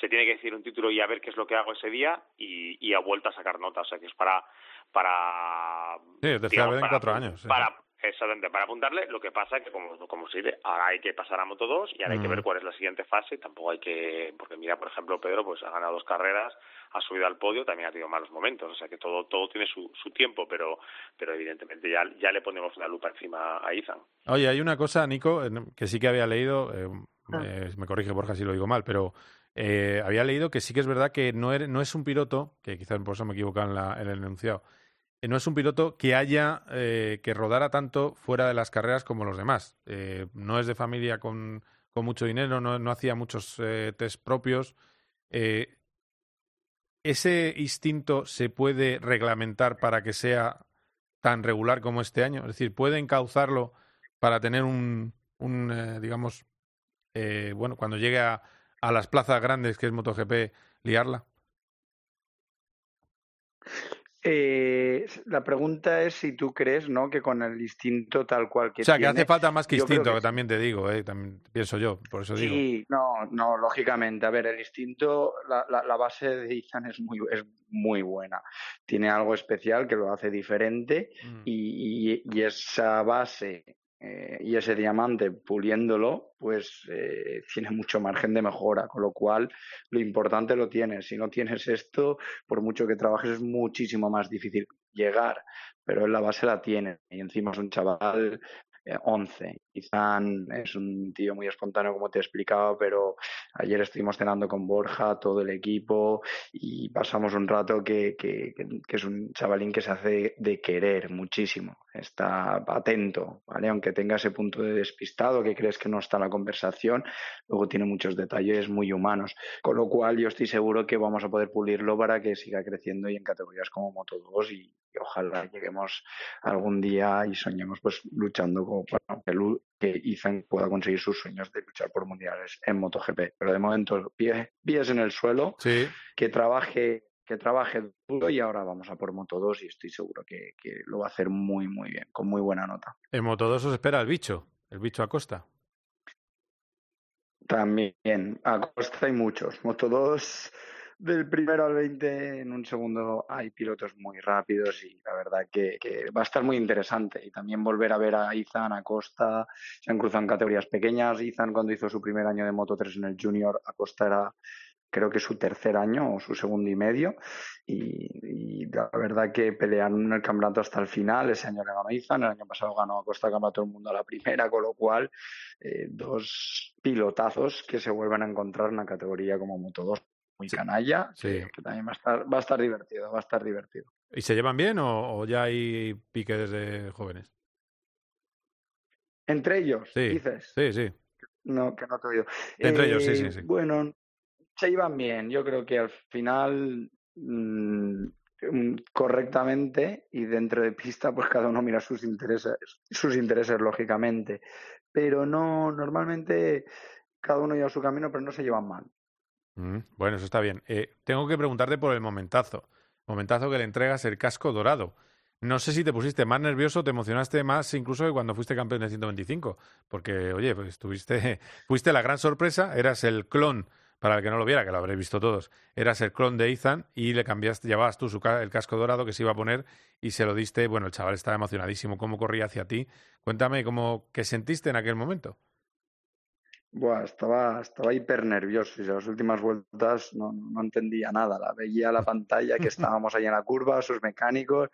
se tiene que decir un título y a ver qué es lo que hago ese día y, y ha vuelto a sacar nota. O sea, que es para... para Sí, tercera digamos, vez en para- cuatro años. sí. para exactamente para apuntarle lo que pasa que como como se dice ahora hay que pasar a Moto 2 y ahora hay que Mm. ver cuál es la siguiente fase tampoco hay que porque mira por ejemplo Pedro pues ha ganado dos carreras ha subido al podio también ha tenido malos momentos o sea que todo todo tiene su, su tiempo pero pero evidentemente ya ya le ponemos una lupa encima a Izan Oye, hay una cosa, Nico, que sí que había leído, eh, Ah. eh, me corrige Borja si lo digo mal, pero eh, había leído que sí que es verdad que no, er- no es un piloto, que quizás por eso me he equivocado en, la- en el enunciado, no es un piloto que haya, eh, que rodara tanto fuera de las carreras como los demás. Eh, no es de familia con, con mucho dinero, no, hacía muchos eh, test propios. Eh, ¿Ese instinto se puede reglamentar para que sea tan regular como este año? Es decir, ¿puede encauzarlo para tener un, eh, digamos, eh, bueno, cuando llegue a, a las plazas grandes que es MotoGP, liarla? Eh, la pregunta es si tú crees, ¿no? Que con el instinto tal cual que o sea, que hace falta más que instinto, que que también te digo, eh, también pienso yo, por eso digo. Sí, no, no, lógicamente. A ver, el instinto, la, la, la base de Ethan es muy, es muy buena. Tiene algo especial que lo hace diferente Mm. y, y- y esa base eh, y ese diamante puliéndolo, pues eh, tiene mucho margen de mejora, con lo cual lo importante lo tienes. Si no tienes esto, por mucho que trabajes, es muchísimo más difícil llegar, pero en la base la tiene. Y encima es un chaval 11. Izan es un tío muy espontáneo, como te he explicado, pero ayer estuvimos cenando con Borja, todo el equipo, y pasamos un rato que, que, que- es un chavalín que se hace de querer muchísimo. Está atento, ¿vale? Aunque tenga ese punto de despistado que crees que no está en la conversación, luego tiene muchos detalles muy humanos. Con lo cual, yo estoy seguro que vamos a poder pulirlo para que siga creciendo y en categorías como Moto 2 y, ojalá lleguemos algún día y soñemos pues luchando como bueno, que, Ethan pueda conseguir sus sueños de luchar por mundiales en MotoGP. Pero de momento, pie- pies en el suelo, Sí. que trabaje que trabaje duro y ahora vamos a por Moto 2 y estoy seguro que, que lo va a hacer muy muy bien, con muy buena nota. En Moto 2 os espera el bicho, el bicho Acosta. También, a costa hay muchos. Moto 2, del primero al 20, en un segundo hay pilotos muy rápidos y la verdad que, va a estar muy interesante. Y también volver a ver a Izan, a Costa, se han cruzado categorías pequeñas. Izan cuando hizo su primer año de Moto 3 en el Junior, Acosta era creo que su tercer año o su segundo y medio. Y, y la verdad que pelearon el campeonato hasta el final. Ese año le ganó Izan, el año pasado ganó Acosta el campeonato del mundo a la primera, con lo cual eh, dos pilotazos que se vuelven a encontrar en una categoría como Moto 2 muy canalla, Sí. que, también va a estar, va a estar divertido, va a estar divertido. ¿Y se llevan bien o, o ya hay pique desde jóvenes? Entre ellos, Sí, dices. sí, sí. No, que no te he oído. Entre ellos, sí, Eh, sí, sí. Bueno, se iban bien. Yo creo que al final, mm, mm, correctamente y dentro de pista, pues cada uno mira sus intereses, sus intereses, lógicamente. Pero no, normalmente cada uno lleva su camino, pero no se llevan mal. Mm, bueno, eso está bien. Eh, tengo que preguntarte por el momentazo. Momentazo que le entregas el casco dorado. No sé si te pusiste más nervioso, te emocionaste más incluso que cuando fuiste campeón del 125. Porque, oye, pues tuviste, fuiste la gran sorpresa, eras el clon, para el que no lo viera, que lo habréis visto todos, eras el clon de Ethan y le cambiaste, llevabas tú su el casco dorado que se iba a poner y se lo diste. Bueno, el chaval estaba emocionadísimo, cómo corría hacia ti. Cuéntame cómo, qué sentiste en aquel momento. Buah, estaba, estaba hiper nervioso y las últimas vueltas no, no entendía nada. La veía la pantalla que estábamos ahí en la curva, sus mecánicos,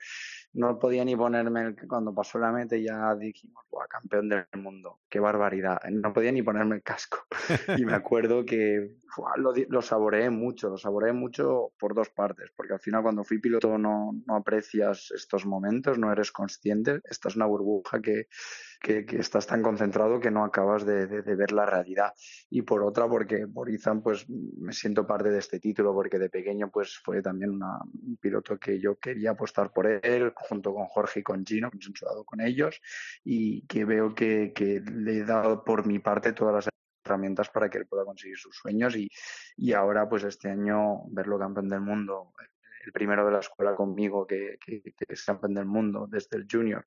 no podía ni ponerme el, cuando pasó la meta ya dijimos, Buah, campeón del mundo, qué barbaridad. No podía ni ponerme el casco. Y me acuerdo que buah, lo, lo saboreé mucho, lo saboreé mucho por dos partes, porque al final cuando fui piloto no, no aprecias estos momentos, no eres consciente, esta es una burbuja que, que, que estás tan concentrado que no acabas de, de- de ver la realidad. Y por otra, porque por Izan, pues me siento parte de este título, porque de pequeño, pues fue también una- un piloto que yo quería apostar por él, junto con Jorge y con Gino, que he sudado con ellos, y que veo que, le he dado por mi parte todas las herramientas para que él pueda conseguir sus sueños y, ahora pues este año verlo campeón del mundo el primero de la escuela conmigo que, es campeón del mundo desde el junior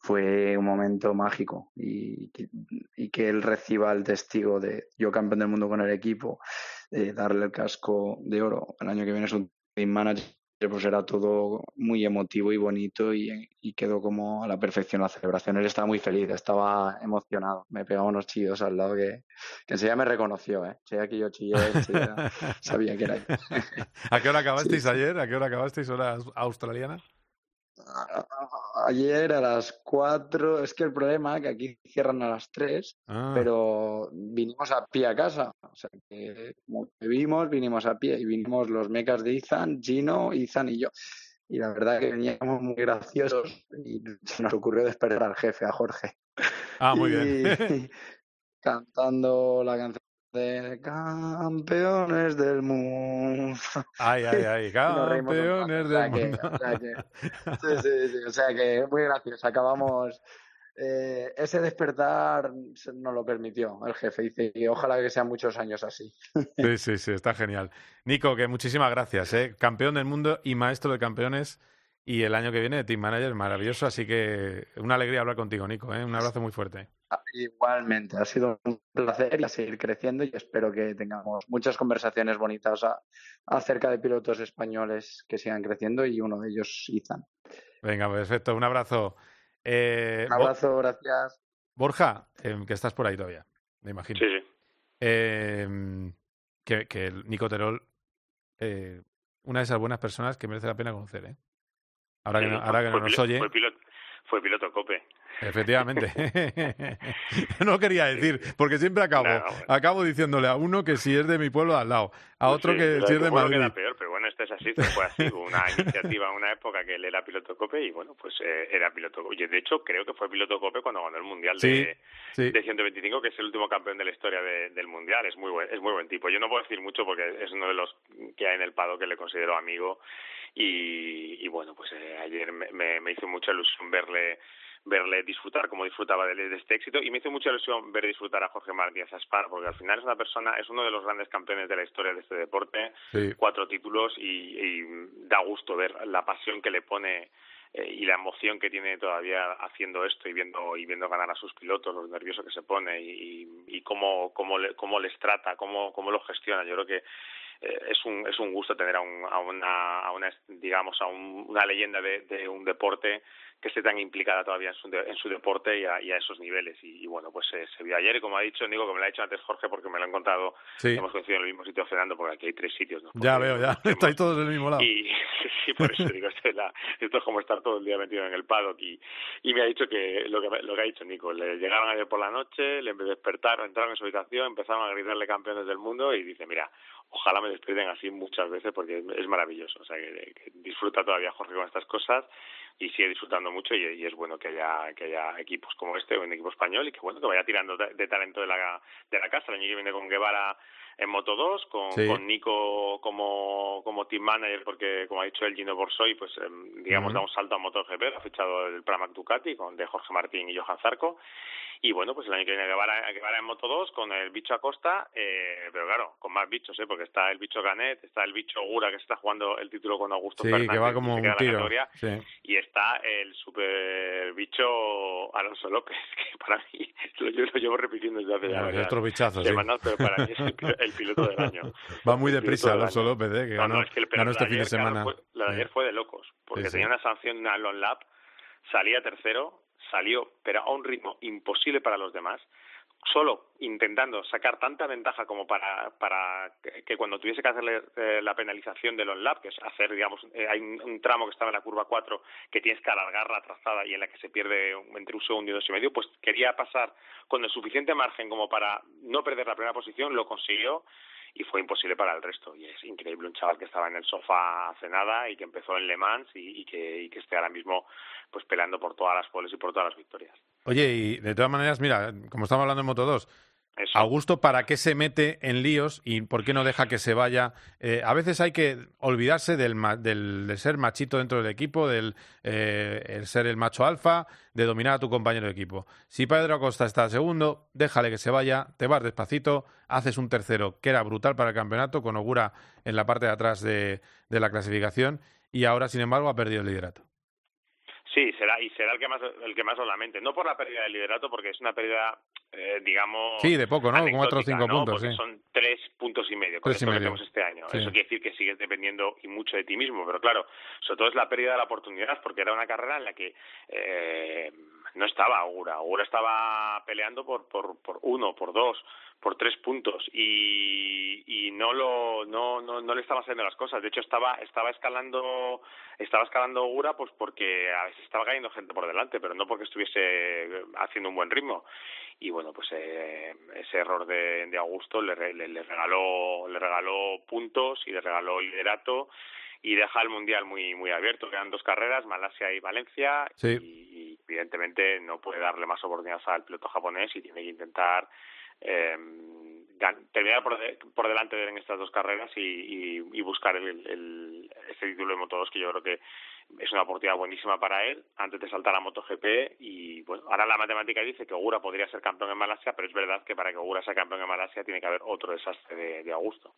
fue un momento mágico y, que- él reciba el testigo de yo campeón del mundo con el equipo, darle el casco de oro. El año que viene es un team manager, pues era todo muy emotivo y bonito y, y quedó como a la perfección la celebración. Él estaba muy feliz, estaba emocionado. Me pegaba unos chillos al lado que, que enseguida me reconoció, ¿eh? Enseguida que yo chillé, sabía que era yo. ¿A qué hora acabasteis Sí, ayer? ¿A qué hora acabasteis hora aus- Ayer a las 4, es que el problema es que aquí cierran a las 3, Ah. pero vinimos a pie a casa. O sea, que como que vimos, vinimos a pie y vinimos los mecas de Izan, Gino, Izan y yo. Y la verdad que veníamos muy graciosos y se nos ocurrió despertar al jefe, a Jorge. Ah, muy bien. Cantando la canción de Campeones del Mundo. Ay, ay, ay, Y campeones o sea del que- mundo. o sea que- Sí, sí, sí, o sea que muy gracioso. Acabamos. eh, ese despertar nos lo permitió el jefe. Dice que ojalá que sean muchos años así. Sí, sí, sí, está genial. Nico, que muchísimas gracias, ¿eh? Campeón del mundo y maestro de campeones. Y el año que viene de Team Manager, maravilloso. Así que una alegría hablar contigo, Nico, ¿eh? Un abrazo muy fuerte. Ah, Igualmente, ha sido un placer y a seguir creciendo y espero que tengamos muchas conversaciones bonitas a- acerca de pilotos españoles que sigan creciendo y uno de ellos, Izan. Venga, perfecto, un abrazo. Eh, Un abrazo, gracias. Borja, eh, que estás por ahí todavía, me imagino. Sí, sí. Eh, que, que el Nico Terol, eh, una de esas buenas personas que merece la pena conocer, ¿eh? Ahora que, no, ahora que no fue nos piloto- oye, Fue piloto, fue piloto COPE. efectivamente. no quería decir, porque siempre acabo, acabo diciéndole a uno que si es de mi pueblo de al lado, a otro Sí, que si es de Madrid. era peor, pero bueno, esto es así, fue así. Una iniciativa en una época que él era piloto COPE y bueno, pues eh, era piloto COPE. De hecho, creo que fue piloto COPE cuando ganó el Mundial Sí, de, sí. de 125, que es el último campeón de la historia de- del Mundial. Es muy buen, es muy buen tipo. Yo no puedo decir mucho porque es uno de los que hay en el Pado que le considero amigo y, y bueno, pues eh, ayer me, me, me hizo mucha ilusión verle verle disfrutar como disfrutaba de, de este éxito y me hizo mucha ilusión ver disfrutar a Jorge Martínez Aspar porque al final es una persona, es uno de los grandes campeones de la historia de este deporte, Sí. cuatro títulos y, y da gusto ver la pasión que le pone eh, y la emoción que tiene todavía haciendo esto y viendo y viendo ganar a sus pilotos, lo nervioso que se pone y, y cómo, cómo, le- cómo les trata, cómo, cómo los gestiona. Yo creo que eh, es un es un gusto tener a, un, a una a una digamos a un- una leyenda de, de un deporte que esté tan implicada todavía en su, de- en su deporte y a, y a esos niveles y, y bueno pues eh, se vio ayer y como ha dicho Nico que me lo ha dicho antes Jorge porque me lo he encontrado Sí. hemos coincidido en el mismo sitio cenando porque aquí hay tres sitios ¿no? Ya veo, ya. Estáis todos del mismo lado. Y sí, por eso digo, esto es, la- esto es como estar todo el día metido en el paddock. Y, y me ha dicho que lo, que lo que ha dicho Nico, le llegaron ayer por la noche, le despertaron, entraron en su habitación, empezaron a gritarle campeones del mundo y dice, mira, ojalá me despierten así muchas veces porque es maravilloso. O sea, que, que disfruta todavía Jorge con estas cosas y sigue disfrutando mucho y, es bueno que haya que haya equipos como este, un equipo español y que bueno que vaya tirando de, de talento de la de la casa. El año que viene con Guevara en Moto 2, con, Sí. con Nico como, como team manager, porque como ha dicho el Gino Borsoi, pues em, digamos Ujú. da un salto a MotoGP, lo ha fichado el Pramac Ducati con de Jorge Martín y Johan Zarco. Y bueno, pues el año que viene Guevara en Moto 2 con el bicho Acosta, eh, pero claro, con más bichos, ¿eh? porque está el bicho Canet, está el bicho Gura que está jugando el título con Augusto Sí, Fernández que va como se un tiro. Sí. y está el super bicho Alonso López, que para mí lo, yo lo llevo repitiendo desde hace ya Ya, otro bichazo, sí. semanas, pero para mí es el, el piloto del año. Va muy deprisa Alonso. López, ¿eh? que No, ganó, no, es que el- ganó la este de fin de ayer, semana. fue- la de ayer Sí. fue de locos, porque Sí, sí. tenía una sanción en un lap, salía tercero, salió, pero a un ritmo imposible para los demás, solo intentando sacar tanta ventaja como para, para que, cuando tuviese que hacerle eh, la penalización del on-lap, que es hacer, digamos, eh, hay un, tramo que estaba en la curva 4 que tienes que alargar la trazada y en la que se pierde entre un segundo y dos y medio, pues quería pasar con el suficiente margen como para no perder la primera posición, lo consiguió y fue imposible para el resto. Y es increíble un chaval que estaba en el sofá hace nada y que empezó en Le Mans y, que, que esté ahora mismo pues peleando por todas las poles y por todas las victorias. Oye, y de todas maneras, mira, como estamos hablando en Moto 2, Augusto, ¿para qué se mete en líos y por qué no deja que se vaya? Eh, a veces hay que olvidarse del, del de ser machito dentro del equipo, del eh, ser el macho alfa, de dominar a tu compañero de equipo. Si Pedro Acosta está segundo, déjale que se vaya, te vas despacito, haces un tercero que era brutal para el campeonato, con Ogura en la parte de atrás de, de la clasificación y ahora, sin embargo, ha perdido el liderato. Sí, será y será el que más el que más lo lamente, no por la pérdida del liderato porque es una pérdida eh, digamos Sí, de poco, ¿no? Cuatro o cinco ¿no? puntos, porque sí. son tres puntos y medio con Tres y esto que medio. tenemos este año. Sí. Eso quiere decir que sigues dependiendo y mucho de ti mismo, pero claro, sobre todo es la pérdida de la oportunidad porque era una carrera en la que eh, no estaba Ogura, Ogura estaba peleando por por por uno, por dos, por tres puntos y, y no lo no, no no le estaban saliendo las cosas. De hecho estaba estaba escalando estaba escalando Ogura pues porque a veces estaba cayendo gente por delante, pero no porque estuviese haciendo un buen ritmo. Y bueno, pues eh, ese error de, de Augusto le, le, le regaló le regaló puntos y le regaló liderato y deja el mundial muy muy abierto. Quedan dos carreras, Malasia y Valencia, Sí. y evidentemente no puede darle más oportunidades al piloto japonés y tiene que intentar eh, terminar por, de- por delante de él en estas dos carreras y, y, y buscar el, el, este título de Moto 2 que yo creo que es una oportunidad buenísima para él antes de saltar a MotoGP y bueno, ahora la matemática dice que Ogura podría ser campeón en Malasia, pero es verdad que para que Ogura sea campeón en Malasia tiene que haber otro desastre de, de Augusto.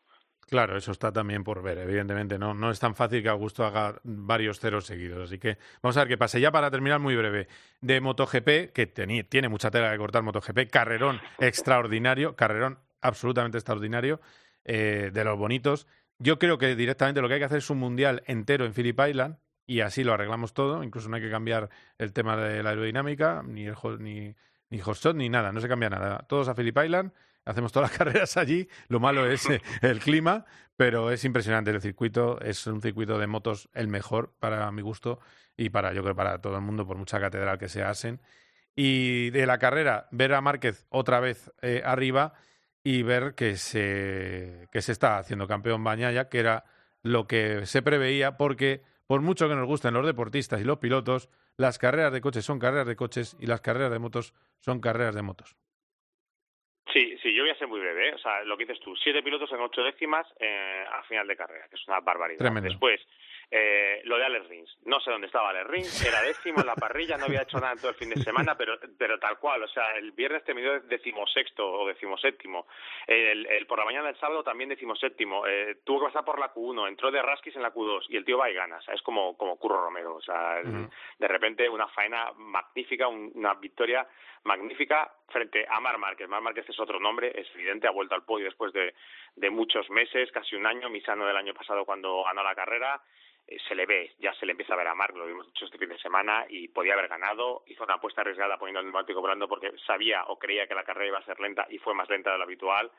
Claro, eso está también por ver, evidentemente. No, no es tan fácil que Augusto haga varios ceros seguidos. Así que vamos a ver qué pasa. Ya para terminar, muy breve, de MotoGP, que tiene mucha tela de cortar MotoGP, carrerón extraordinario, carrerón absolutamente extraordinario, eh, de los bonitos. Yo creo que directamente lo que hay que hacer es un mundial entero en Phillip Island y así lo arreglamos todo. Incluso no hay que cambiar el tema de la aerodinámica, ni, el, ni, ni hot shot, ni nada, no se cambia nada. Todos a Phillip Island, hacemos todas las carreras allí, lo malo es eh, el clima, pero es impresionante el circuito, es un circuito de motos el mejor para mi gusto y para, yo creo, para todo el mundo, por mucha catedral que se hacen. Y de la carrera, ver a Márquez otra vez eh, arriba y ver que se, que se está haciendo campeón Bañaya, que era lo que se preveía, porque por mucho que nos gusten los deportistas y los pilotos, las carreras de coches son carreras de coches y las carreras de motos son carreras de motos. Sí, sí, yo voy a ser muy breve. ¿eh? O sea, lo que dices tú, siete pilotos en ocho décimas eh, al final de carrera, que es una barbaridad. Tremendo. Después, eh, lo de Alex Rins. No sé dónde estaba Alex Rins, era décimo en la parrilla, no había hecho nada en todo el fin de semana, pero, pero tal cual. O sea, el viernes terminó decimosexto o decimoséptimo. El, el, por la mañana del sábado también decimoséptimo. Eh, tuvo que pasar por la Q1, entró de Raskis en la Q2 y el tío va y gana. O sea, es como, como Curro Romero. O sea, de repente una faena magnífica, un- una victoria magnífica frente a Mar Márquez. Mar es otro nombre, es evidente, ha vuelto al podio después de, de muchos meses, casi un año, Misano del año pasado cuando ganó la carrera. Eh, Se le ve, ya se le empieza a ver a Marc, lo vimos mucho este fin de semana y podía haber ganado. Hizo una apuesta arriesgada poniendo el neumático brando porque sabía o creía que la carrera iba a ser lenta y fue más lenta de lo habitual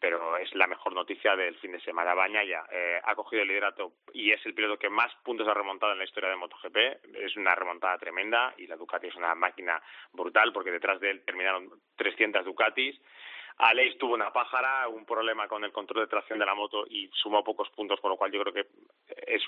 pero es la mejor noticia del fin de semana. Bañaya eh, ha cogido el liderato y es el piloto que más puntos ha remontado en la historia de MotoGP. Es una remontada tremenda y la Ducati es una máquina brutal porque detrás de él terminaron 300 Ducatis. Aleix tuvo una pájara, un problema con el control de tracción de la moto y sumó pocos puntos, con lo cual yo creo que es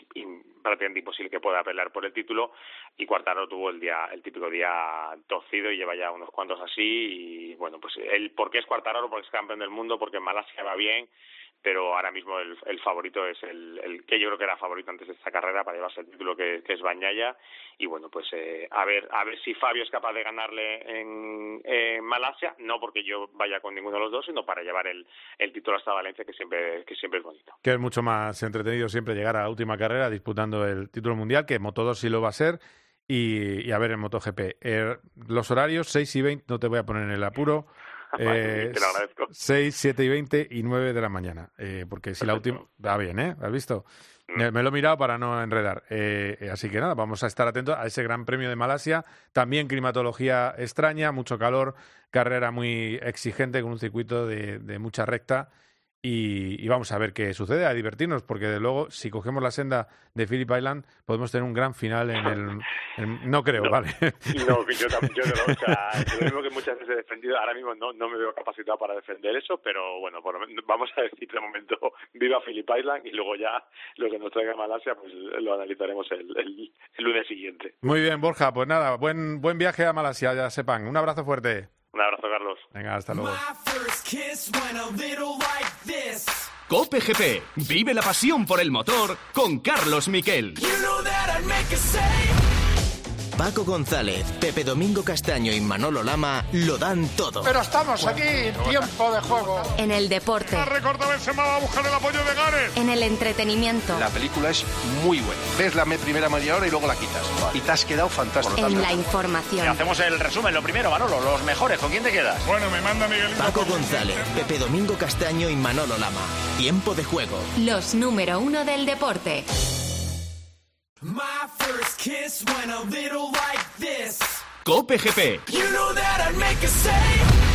prácticamente imposible que pueda pelear por el título. Y Cuartaro tuvo el día, el típico día torcido y lleva ya unos cuantos así. Y bueno, pues el por qué es Cuartararo, porque es campeón del mundo, porque en Malasia va bien, pero ahora mismo el, favorito es el, que yo creo que era favorito antes de esta carrera para llevarse el título que, es Bañaya y bueno pues eh, a ver a ver si Fabio es capaz de ganarle en, Malasia no porque yo vaya con ninguno de los dos sino para llevar el, el título hasta Valencia que siempre que siempre es bonito que es mucho más entretenido siempre llegar a la última carrera disputando el título mundial, que Moto2 sí lo va a ser, y, y a ver en MotoGP. Eh, los horarios, 6 y 20, no te voy a poner en el apuro. Eh, Te lo agradezco. 6, 7 y 20 y 9 de la mañana. Eh, porque si la última. Va bien, ¿eh? ¿Has visto? Me, me lo he mirado para no enredar. Eh, eh, así que nada, vamos a estar atentos a ese Gran Premio de Malasia. También climatología extraña, mucho calor, carrera muy exigente con un circuito de, de mucha recta. Y, y vamos a ver qué sucede, a divertirnos, porque de luego, si cogemos la senda de Phillip Island, podemos tener un gran final en el. en- no creo, ¿vale? No, yo, yo no, o sea, lo mismo que muchas veces he defendido, ahora mismo no, no me veo capacitado para defender eso, pero bueno, por vamos a decir de momento viva Phillip Island y luego ya lo que nos traiga Malasia, pues lo analizaremos el, el, el lunes siguiente. Muy bien, Borja, pues nada, buen, buen viaje a Malasia, ya sepan. Un abrazo fuerte. Un abrazo, Carlos. Venga, hasta luego. Cope GP. Vive la pasión por el motor con Carlos Miquel. You know Paco González, Pepe Domingo Castaño y Manolo Lama lo dan todo. Pero estamos aquí en tiempo de juego. En el deporte. Va a buscar el apoyo de. En el entretenimiento. La película es muy buena. Ves la me- primera media hora y luego la quitas. Y te has quedado fantástico. En la información. hacemos el resumen, lo primero, Manolo, los mejores. ¿Con quién te quedas? Bueno, me manda Miguel. Paco González, Pepe Domingo Castaño y Manolo Lama. Tiempo de juego. Los número uno del deporte. My first kiss went a little like this. Cope GP. You know that I'd make a save.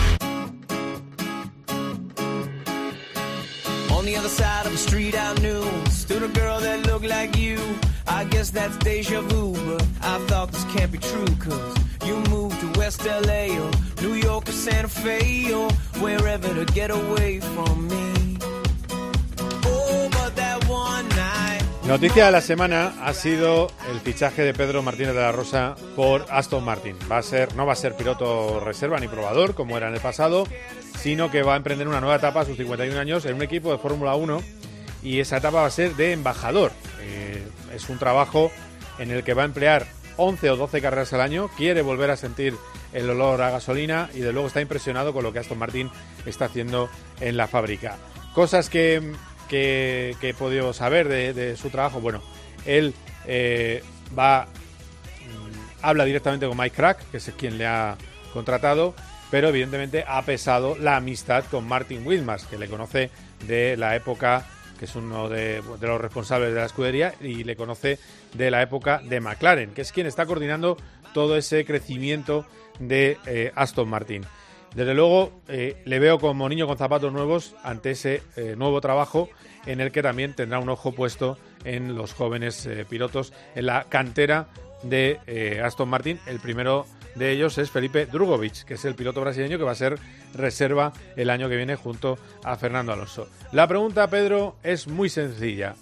On the other side of the street I knew Stood a girl that looked like you I guess that's deja vu But I thought this can't be true Cause you moved to West LA Or New York or Santa Fe Or wherever to get away from me Noticia de la semana ha sido el fichaje de Pedro Martínez de la Rosa por Aston Martin. Va a ser, no va a ser piloto reserva ni probador como era en el pasado, sino que va a emprender una nueva etapa a sus 51 años en un equipo de Fórmula 1 y esa etapa va a ser de embajador. Eh, es un trabajo en el que va a emplear 11 o 12 carreras al año, quiere volver a sentir el olor a gasolina y de luego está impresionado con lo que Aston Martin está haciendo en la fábrica. Cosas que, que, he podido saber de, su trabajo, bueno, él eh, va, mm, habla directamente con Mike Crack, que es quien le ha contratado, pero evidentemente ha pesado la amistad con Martin Wilmars, que le conoce de la época que es uno de, de los responsables de la escudería y le conoce de la época de McLaren, que es quien está coordinando todo ese crecimiento de eh, Aston Martin. Desde luego, eh, le veo como niño con zapatos nuevos ante ese eh, nuevo trabajo en el que también tendrá un ojo puesto en los jóvenes eh, pilotos, en la cantera de Aston Martin. El primero de ellos es Felipe Drugovic, que es el piloto brasileño que va a ser reserva el año que viene junto a Fernando Alonso. La pregunta, Pedro, es muy sencilla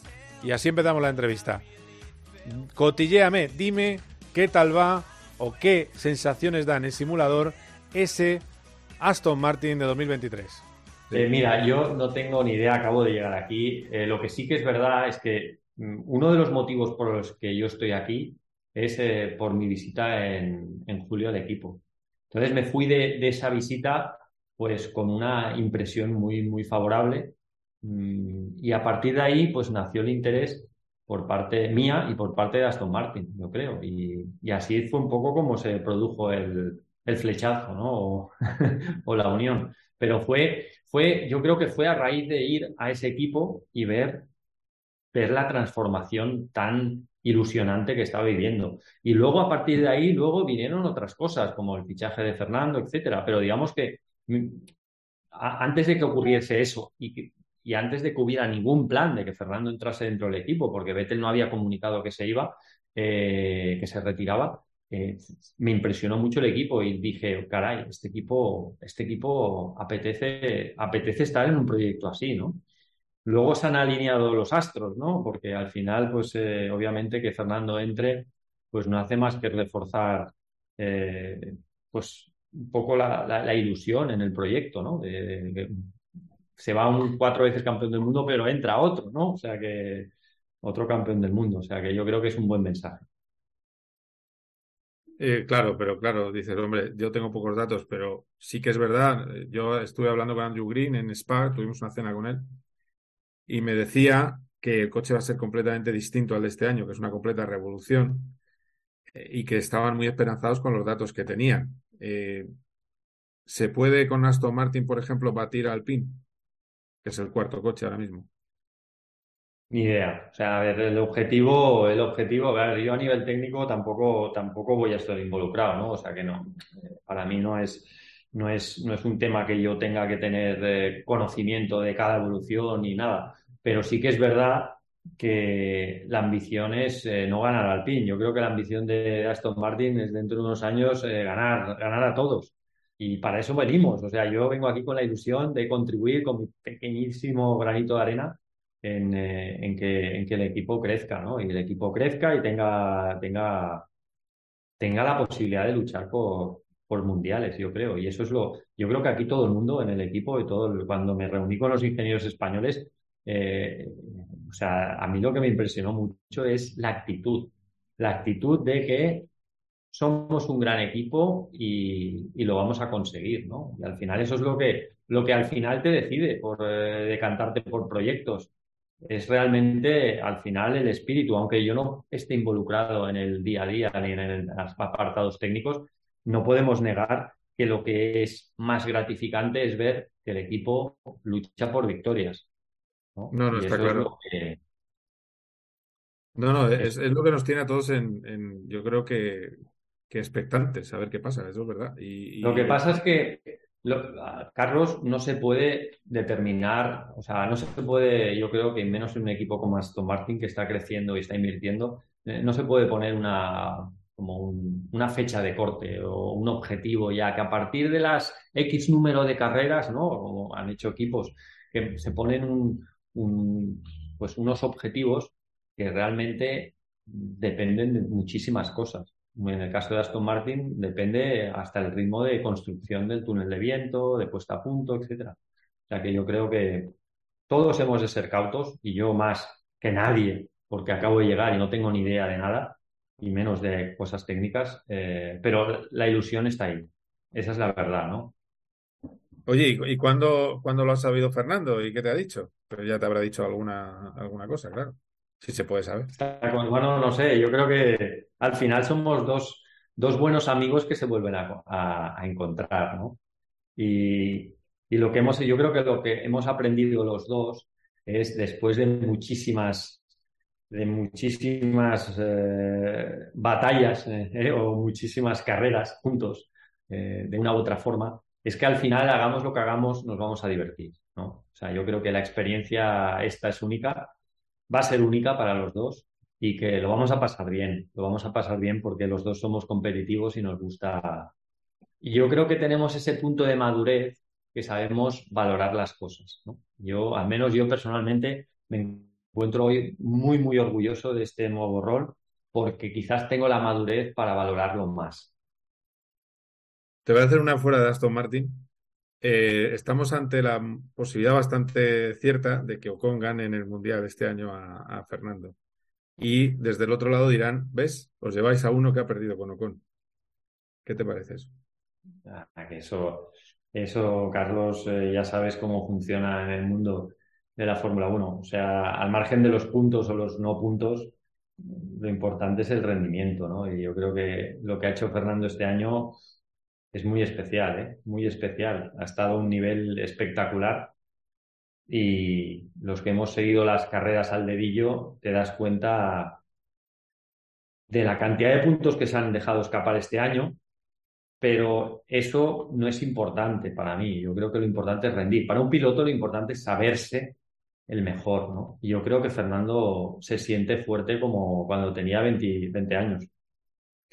y así empezamos la entrevista. Cotilléame, dime qué tal va o qué sensaciones da en el simulador ese Aston Martin de 2023. Eh, mira, yo no tengo ni idea, acabo de llegar aquí. Eh, lo que sí que es verdad es que mm, uno de los motivos por los que yo estoy aquí es eh, por mi visita en, en julio al equipo. Entonces me fui de, de esa visita pues con una impresión muy, muy favorable Mm, y a partir de ahí pues nació el interés por parte mía y por parte de Aston Martin, yo creo. Y, y así fue un poco como se produjo el, el flechazo, ¿no? O, la unión. Pero fue, fue, yo creo que fue a raíz de ir a ese equipo y ver, ver la transformación tan ilusionante que estaba viviendo. Y luego a partir de ahí, luego vinieron otras cosas, como el fichaje de Fernando, etcétera. Pero digamos que mm, antes de que ocurriese eso y antes de que hubiera ningún plan de que Fernando entrase dentro del equipo, porque Vettel no había comunicado que se iba, eh, que se retiraba, eh, me impresionó mucho el equipo y dije, caray, este equipo, este equipo apetece, apetece estar en un proyecto así, ¿no? Luego se han alineado los astros, ¿no? Porque al final, pues eh, obviamente que Fernando entre, pues no hace más que reforzar, eh, pues un poco la, la- la ilusión en el proyecto, ¿no? De- se va un cuatro veces campeón del mundo, pero entra otro, ¿no? O sea que otro campeón del mundo, o sea que yo creo que es un buen mensaje. Eh, claro, pero claro, dices, hombre, yo tengo pocos datos, pero sí que es verdad. eh, Yo estuve hablando con Andrew Green en Spa, tuvimos una cena con él, y me decía que el coche va a ser completamente distinto al de este año, que es una completa revolución, eh, y que estaban muy esperanzados con los datos que tenían. Eh, ¿se puede con Aston Martin, por ejemplo, batir a Alpine, que es el cuarto coche ahora mismo? Ni idea. O sea, a ver, el objetivo, el objetivo, ver, yo a nivel técnico tampoco, tampoco voy a estar involucrado, ¿no? O sea que no, para mí no es, no es, no es un tema que yo tenga que tener eh, conocimiento de cada evolución ni nada. Pero sí que es verdad que la ambición es eh, no ganar al PIN. Yo creo que la ambición de Aston Martin es dentro de unos años eh, ganar, ganar a todos. Y para eso venimos. O sea, yo vengo aquí con la ilusión de contribuir con mi pequeñísimo granito de arena en, eh, en que, en que el equipo crezca, ¿no? Y el equipo crezca y tenga, tenga, tenga la posibilidad de luchar por, por mundiales, yo creo. Y eso es lo, yo creo que aquí todo el mundo en el equipo y todo, cuando me reuní con los ingenieros españoles, eh, o sea, a mí lo que me impresionó mucho es la actitud, la actitud de que somos un gran equipo y, y lo vamos a conseguir, ¿no? Y al final eso es lo que, lo que al final te decide por eh, decantarte por proyectos. Es realmente al final el espíritu, aunque yo no esté involucrado en el día a día ni en el- los apartados técnicos, no podemos negar que lo que es más gratificante es ver que el equipo lucha por victorias. No, No, está es claro. lo que- No, no, es, es lo que nos tiene a todos en, en- yo creo que, que expectantes, a ver qué pasa, eso es verdad. Y, y- Lo que pasa es que, lo- Carlos, no se puede determinar, o sea, no se puede, yo creo que menos en un equipo como Aston Martin que está creciendo y está invirtiendo, eh, no se puede poner una, como un- una fecha de corte o un objetivo ya que a partir de las X número de carreras, ¿no? Como han hecho equipos que se ponen un, un- pues unos objetivos que realmente dependen de muchísimas cosas. En el caso de Aston Martin depende hasta el ritmo de construcción del túnel de viento, de puesta a punto, etcétera. O sea que yo creo que todos hemos de ser cautos y yo más que nadie, porque acabo de llegar y no tengo ni idea de nada y menos de cosas técnicas, eh, pero la ilusión está ahí. Esa es la verdad, ¿no? Oye, ¿y, cuándo, cuándo lo has sabido Fernando? ¿Y qué te ha dicho? Pero ya te habrá dicho alguna, alguna cosa, claro. Si se puede saber. Bueno, no sé, yo creo que al final somos dos, dos buenos amigos que se vuelven a, a- encontrar, ¿no? Y, y lo que hemos, yo creo que lo que hemos aprendido los dos es después de muchísimas, de muchísimas eh, batallas eh, o muchísimas carreras juntos, eh, de una u otra forma, es que al final hagamos lo que hagamos, nos vamos a divertir, ¿no? O sea, yo creo que la experiencia esta es única, va a ser única para los dos y que lo vamos a pasar bien, lo vamos a pasar bien porque los dos somos competitivos y nos gusta. Y yo creo que tenemos ese punto de madurez que sabemos valorar las cosas. Yo, al menos yo personalmente, me encuentro hoy muy, muy orgulloso de este nuevo rol porque quizás tengo la madurez para valorarlo más. Te voy a hacer una fuera de Aston Martin. Eh, estamos ante la posibilidad bastante cierta de que Ocon gane en el Mundial este año a, Fernando. Y desde el otro lado dirán, ¿ves? Os lleváis a uno que ha perdido con Ocon. ¿Qué te parece eso? Ah, eso, Carlos, eh, ya sabes cómo funciona en el mundo de la Fórmula 1. O sea, al margen de los puntos o los no puntos, lo importante es el rendimiento, ¿no? Y yo creo que lo que ha hecho Fernando este año es muy especial, ¿eh? Muy especial. Ha estado a un nivel espectacular y los que hemos seguido las carreras al dedillo te das cuenta de la cantidad de puntos que se han dejado escapar este año, pero eso no es importante para mí. Yo creo que lo importante es rendir. Para un piloto lo importante es saberse el mejor, ¿no? Y yo creo que Fernando se siente fuerte como cuando tenía 20, 20 años.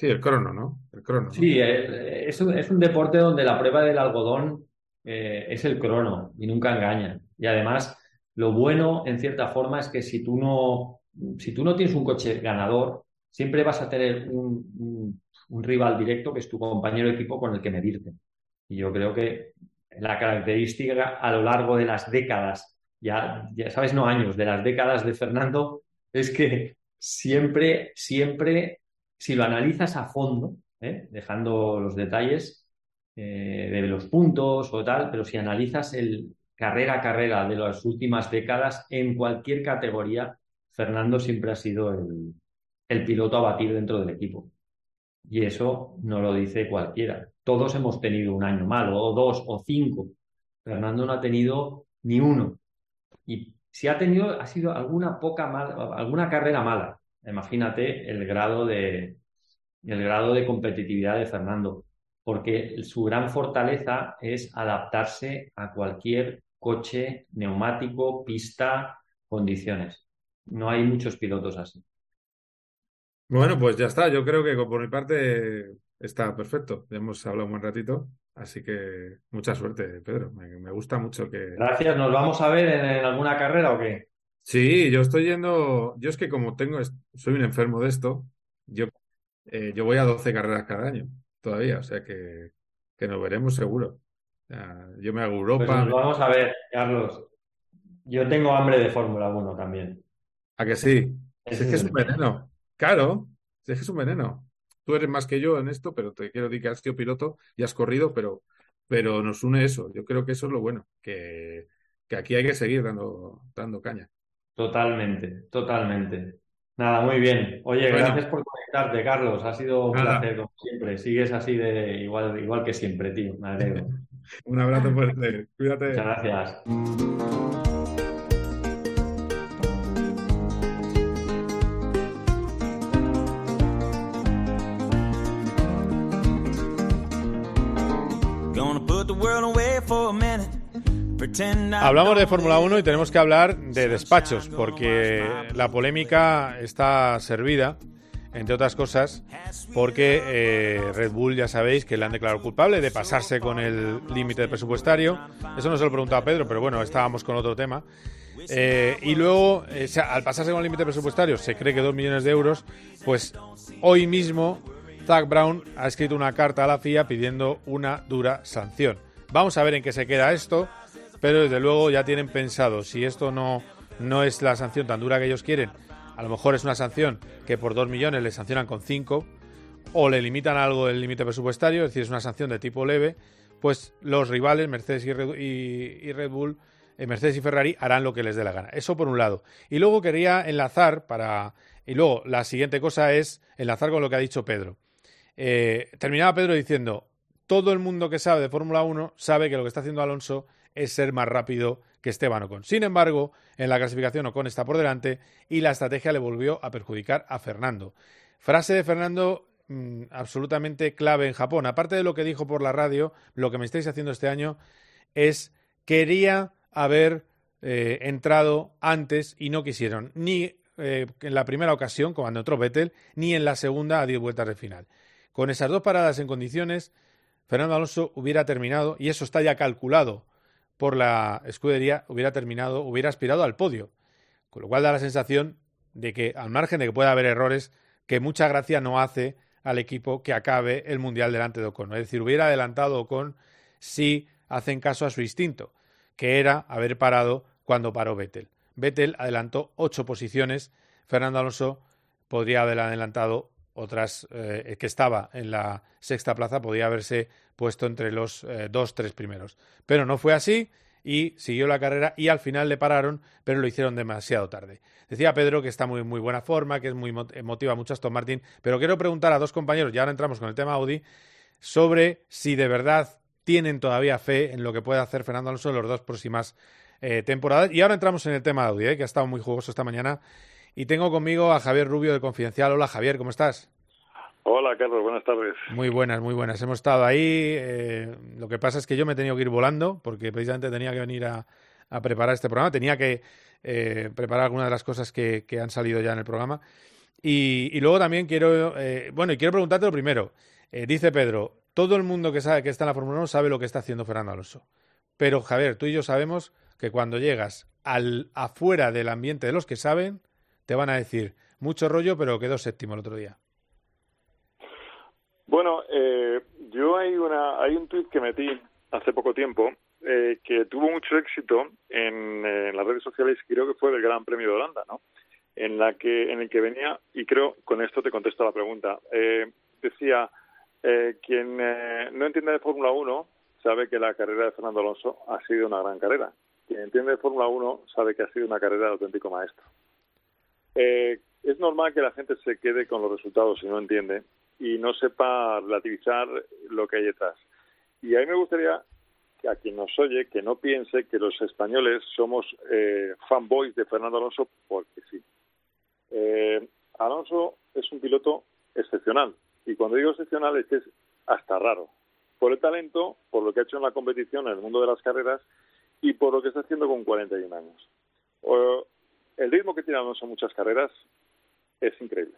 Sí, el crono, ¿no? El crono. Sí, eh, es un, es un deporte donde la prueba del algodón eh, es el crono y nunca engaña. Y además, lo bueno, en cierta forma, es que si tú no, si tú no tienes un coche ganador, siempre vas a tener un rival directo que es tu compañero de equipo con el que medirte. Y yo creo que la característica a lo largo de las décadas, ya, ya sabes, no años, de las décadas de Fernando, es que siempre, siempre, si lo analizas a fondo, ¿eh? dejando los detalles eh, de los puntos o tal, pero si analizas el carrera a carrera de las últimas décadas, en cualquier categoría, Fernando siempre ha sido el, piloto a batir dentro del equipo. Y eso no lo dice cualquiera. Todos hemos tenido un año malo, o dos, o cinco. Fernando no ha tenido ni uno. Y si ha tenido, ha sido alguna poca mala, alguna carrera mala. Imagínate el grado de, el grado de competitividad de Fernando. Porque su gran fortaleza es adaptarse a cualquier coche, neumático, pista, condiciones. No hay muchos pilotos así. Bueno, pues ya está. Yo creo que por mi parte está perfecto. Ya hemos hablado un buen ratito. Así que mucha suerte, Pedro. Me, me gusta mucho que. Gracias. ¿Nos vamos a ver en, en, alguna carrera o qué? Sí, yo estoy yendo. Yo es que como tengo, soy un enfermo de esto, yo, eh, yo voy a 12 carreras cada año todavía. O sea que, que nos veremos seguro. O sea, yo me hago Europa. Pues nos vamos a ver, Carlos. Yo tengo hambre de Fórmula 1 también. ¿A que sí? Es, es que es un veneno. Claro, es que es un veneno. Tú eres más que yo en esto, pero te quiero decir que has sido piloto y has corrido, pero, pero nos une eso. Yo creo que eso es lo bueno, que, que aquí hay que seguir dando, dando caña. Totalmente, totalmente. Nada, muy bien. Oye, bueno. gracias por conectarte, Carlos. Ha sido un Nada. placer, como siempre. Sigues así de igual, igual que siempre, tío. Me alegro. un abrazo fuerte. Cuídate. Muchas gracias. Hablamos de Fórmula 1 y tenemos que hablar de despachos, porque la polémica está servida, entre otras cosas, porque eh, Red Bull ya sabéis que le han declarado culpable de pasarse con el límite presupuestario. Eso no se lo preguntaba Pedro, pero bueno, estábamos con otro tema. Eh, y luego, eh, al pasarse con el límite presupuestario, se cree que dos millones de euros, pues hoy mismo Zach Brown ha escrito una carta a la FIA pidiendo una dura sanción. Vamos a ver en qué se queda esto pero desde luego ya tienen pensado, si esto no, no es la sanción tan dura que ellos quieren, a lo mejor es una sanción que por 2 millones le sancionan con 5, o le limitan algo el límite presupuestario, es decir, es una sanción de tipo leve, pues los rivales, Mercedes y Red, y, y Red Bull, eh, Mercedes y Ferrari, harán lo que les dé la gana. Eso por un lado. Y luego quería enlazar para... Y luego la siguiente cosa es enlazar con lo que ha dicho Pedro. Eh, terminaba Pedro diciendo, todo el mundo que sabe de Fórmula 1 sabe que lo que está haciendo Alonso es ser más rápido que Esteban Ocon. Sin embargo, en la clasificación Ocon está por delante y la estrategia le volvió a perjudicar a Fernando. Frase de Fernando mm, absolutamente clave en Japón. Aparte de lo que dijo por la radio, lo que me estáis haciendo este año es quería haber eh, entrado antes y no quisieron, ni eh, en la primera ocasión, cuando entró Vettel, ni en la segunda a 10 vueltas de final. Con esas dos paradas en condiciones, Fernando Alonso hubiera terminado, y eso está ya calculado por la escudería, hubiera terminado, hubiera aspirado al podio. Con lo cual da la sensación de que, al margen de que pueda haber errores, que mucha gracia no hace al equipo que acabe el Mundial delante de Ocon. Es decir, hubiera adelantado Ocon si hacen caso a su instinto, que era haber parado cuando paró Vettel. Vettel adelantó ocho posiciones, Fernando Alonso podría haber adelantado otras eh, que estaba en la sexta plaza, podría haberse puesto entre los eh, dos, tres primeros. Pero no fue así y siguió la carrera y al final le pararon, pero lo hicieron demasiado tarde. Decía Pedro que está muy muy buena forma, que es muy emotiva mucho Aston Martin, pero quiero preguntar a dos compañeros, y ahora entramos con el tema Audi, sobre si de verdad tienen todavía fe en lo que puede hacer Fernando Alonso en las dos próximas eh, temporadas. Y ahora entramos en el tema Audi, eh, que ha estado muy jugoso esta mañana. Y tengo conmigo a Javier Rubio de Confidencial. Hola Javier, ¿cómo estás? Hola Carlos, buenas tardes. Muy buenas, muy buenas. Hemos estado ahí. eh, lo que pasa es que yo me he tenido que ir volando porque precisamente tenía que venir a, a preparar este programa. Tenía que eh, preparar algunas de las cosas que, que han salido ya en el programa. Y, y luego también quiero, eh, bueno, y quiero preguntarte lo primero. Dice Pedro, todo el mundo que sabe que está en la Fórmula 1 sabe lo que está haciendo Fernando Alonso. Pero Javier, tú y yo sabemos que cuando llegas al afuera del ambiente de los que saben, te van a decir mucho rollo, pero quedó séptimo el otro día. Bueno, eh, yo hay una hay un tuit que metí hace poco tiempo eh, que tuvo mucho éxito en, las redes sociales creo que fue del Gran Premio de Holanda, ¿no? En la que en el que venía y creo con esto te contesto la pregunta. Eh, decía eh, quien eh, no entiende de Fórmula 1 sabe que la carrera de Fernando Alonso ha sido una gran carrera. Quien entiende de Fórmula 1 sabe que ha sido una carrera de auténtico maestro. Eh, es normal que la gente se quede con los resultados si no entiende y no sepa relativizar lo que hay detrás. Y a mí me gustaría que a quien nos oye que no piense que los españoles somos eh, fanboys de Fernando Alonso porque sí. Eh, Alonso es un piloto excepcional y cuando digo excepcional es que es hasta raro por el talento, por lo que ha hecho en la competición en el mundo de las carreras y por lo que está haciendo con 41 años. El ritmo que tiene Alonso en muchas carreras es increíble.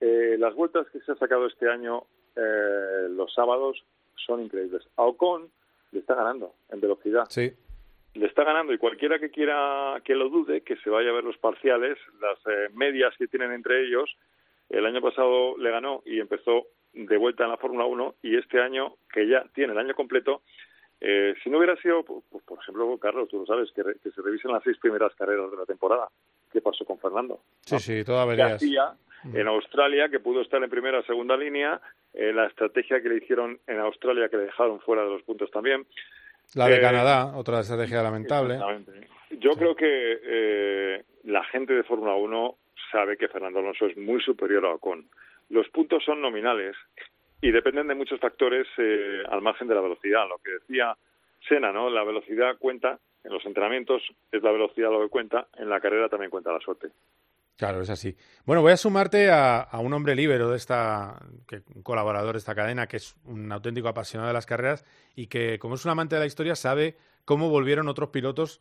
Eh, las vueltas que se ha sacado este año eh, los sábados son increíbles. A Ocon le está ganando en velocidad. Sí. Le está ganando y cualquiera que quiera que lo dude, que se vaya a ver los parciales, las eh, medias que tienen entre ellos. El año pasado le ganó y empezó de vuelta en la Fórmula 1 y este año, que ya tiene el año completo, eh, si no hubiera sido, pues, por ejemplo, Carlos, tú lo sabes, que, re- que se revisen las seis primeras carreras de la temporada. ¿Qué pasó con Fernando? Sí, sí, toda que averías. hacía en Australia, que pudo estar en primera o segunda línea, eh, la estrategia que le hicieron en Australia, que le dejaron fuera de los puntos también. La de Eh, Canadá, otra estrategia lamentable. Yo creo que eh, la gente de Fórmula 1 sabe que Fernando Alonso es muy superior a Ocon. Los puntos son nominales y dependen de muchos factores eh, al margen de la velocidad. Lo que decía Sena, ¿no? La velocidad cuenta, en los entrenamientos es la velocidad lo que cuenta, en la carrera también cuenta la suerte. Claro, es así. Bueno, voy a sumarte a, a un hombre libero de esta, que, un colaborador de esta cadena, que es un auténtico apasionado de las carreras y que, como es un amante de la historia, sabe cómo volvieron otros pilotos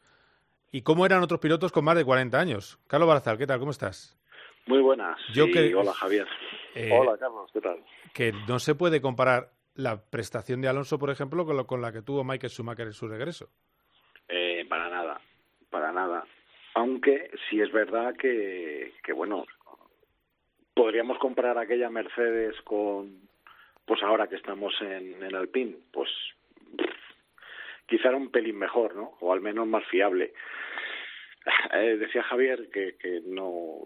y cómo eran otros pilotos con más de 40 años. Carlos Barazal, ¿qué tal? ¿Cómo estás? Muy buenas. Yo Sí, que- Hola, Javier. Eh, Hola, Carlos, ¿qué tal? Que no se puede comparar la prestación de Alonso, por ejemplo, con, lo- con la que tuvo Michael Schumacher en su regreso. Eh, para nada, para nada. Aunque sí es verdad que, que, bueno, podríamos comparar aquella Mercedes con, pues ahora que estamos en, en Alpine, pues quizá era un pelín mejor, ¿no? O al menos más fiable. Eh, decía Javier que, que no,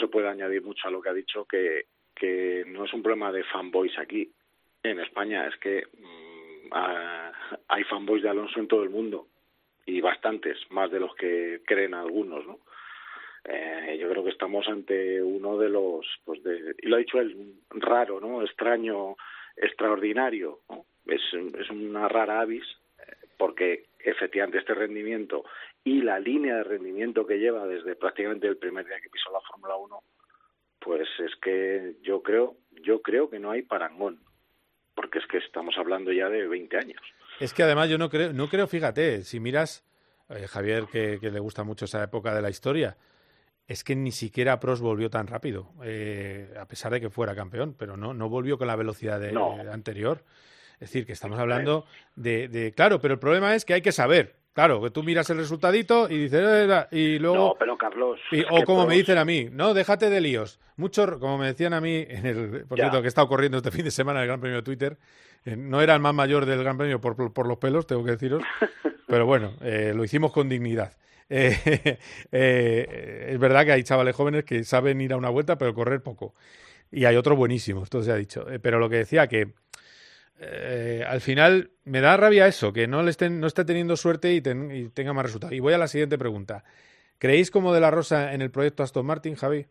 se puede añadir mucho a lo que ha dicho, que, que no es un problema de fanboys aquí en España, es que mm, ah, hay fanboys de Alonso en todo el mundo y bastantes, más de los que creen algunos, ¿no? Eh, yo creo que estamos ante uno de los, pues de, y lo ha dicho él, raro, ¿no? Extraño, extraordinario, ¿no? Es, es una rara avis, eh, porque efectivamente este rendimiento y la línea de rendimiento que lleva desde prácticamente el primer día que pisó la Fórmula 1, pues es que yo creo, yo creo que no hay parangón, porque es que estamos hablando ya de 20 años. Es que además yo no creo, no creo, fíjate, si miras, eh, Javier, que, que le gusta mucho esa época de la historia, es que ni siquiera Prost volvió tan rápido, eh, a pesar de que fuera campeón, pero no, no volvió con la velocidad de, No. de anterior. Es decir, que estamos hablando de, de- Claro, pero el problema es que hay que saber. Claro, que tú miras el resultadito y dices... "Eh, da", y luego... No, pero Carlos. Y- o como me dicen a mí, no, déjate de líos. Mucho, como me decían a mí, en el, por cierto, que he estado corriendo este fin de semana en el Gran Premio de Twitter, eh, no era el más mayor del Gran Premio por, por los pelos, tengo que deciros, pero bueno, eh, lo hicimos con dignidad. Es verdad que hay chavales jóvenes que saben ir a una vuelta, pero correr poco. Y hay otros buenísimos, esto se ha dicho. Pero lo que decía que eh, al final me da rabia eso, que no le estén, no esté teniendo suerte y, ten- y tenga más resultados. Y voy a la siguiente pregunta. ¿Creéis como de la Rosa en el proyecto Aston Martin, Javi?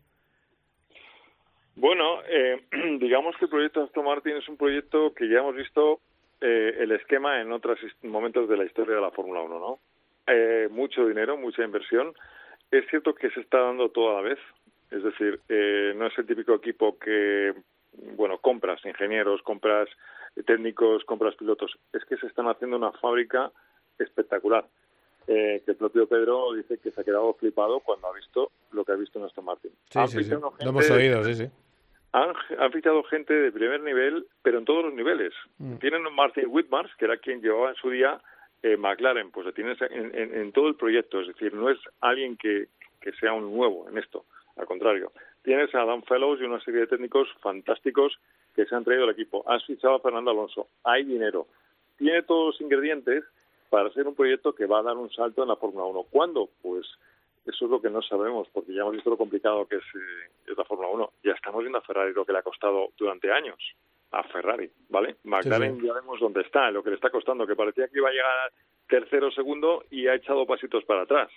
Bueno, eh, digamos que el proyecto Aston Martin es un proyecto que ya hemos visto eh, el esquema en otros momentos de la historia de la Fórmula 1, ¿no? Eh, mucho dinero, mucha inversión. Es cierto que se está dando todo a la vez, es decir, eh, no es el típico equipo que, bueno, compras ingenieros, compras técnicos, compras pilotos. Es que se están haciendo una fábrica espectacular. Eh, que el propio Pedro dice que se ha quedado flipado cuando ha visto lo que ha visto en Aston Martin. Sí, Han sí, sí. fichado Lo hemos oído, sí, sí. han, han fichado gente de primer nivel, pero en todos los niveles. Mm. Tienen a Martin Whitmars, que era quien llevaba en su día eh, McLaren, pues lo tienes en, en- en todo el proyecto. Es decir, no es alguien que, que sea un nuevo en esto, al contrario. Tienes a Dan Fellows y una serie de técnicos fantásticos que se han traído al equipo. Has fichado a Fernando Alonso. Hay dinero. Tiene todos los ingredientes para ser un proyecto que va a dar un salto en la Fórmula 1. ¿Cuándo? Pues eso es lo que no sabemos, porque ya hemos visto lo complicado que es, eh, es la Fórmula 1. Ya estamos viendo a Ferrari lo que le ha costado durante años a Ferrari, ¿vale? McLaren ya vemos dónde está, lo que le está costando, que parecía que iba a llegar tercero o segundo y ha echado pasitos para atrás.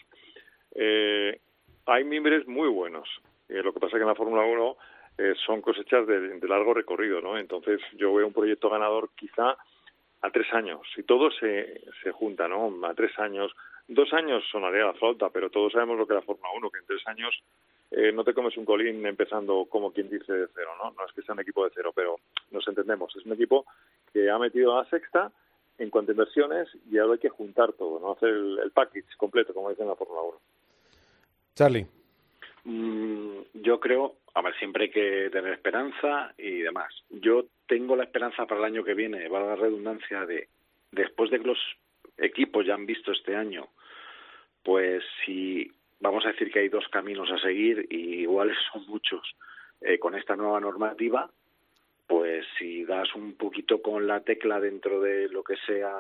Eh, hay mimbres muy buenos. Eh, lo que pasa es que en la Fórmula 1 eh, son cosechas de, de largo recorrido, ¿no? Entonces yo veo un proyecto ganador quizá a tres años. Si todo se, se junta, ¿no? A tres años. Dos años sonaría la flauta, pero todos sabemos lo que es la Fórmula 1, que en tres años eh, no te comes un colín empezando como quien dice de cero, ¿no? No es que sea un equipo de cero, pero nos entendemos. Es un equipo que ha metido a la sexta en cuanto a inversiones y ahora hay que juntar todo, ¿no? Hacer el, el package completo, como dicen en la Fórmula 1. Charlie. Mm, yo creo, a ver, siempre hay que tener esperanza y demás. Yo tengo la esperanza para el año que viene, valga la redundancia, de después de que los equipos ya han visto este año, pues si vamos a decir que hay dos caminos a seguir y iguales son muchos eh, con esta nueva normativa, pues si das un poquito con la tecla dentro de lo que sea,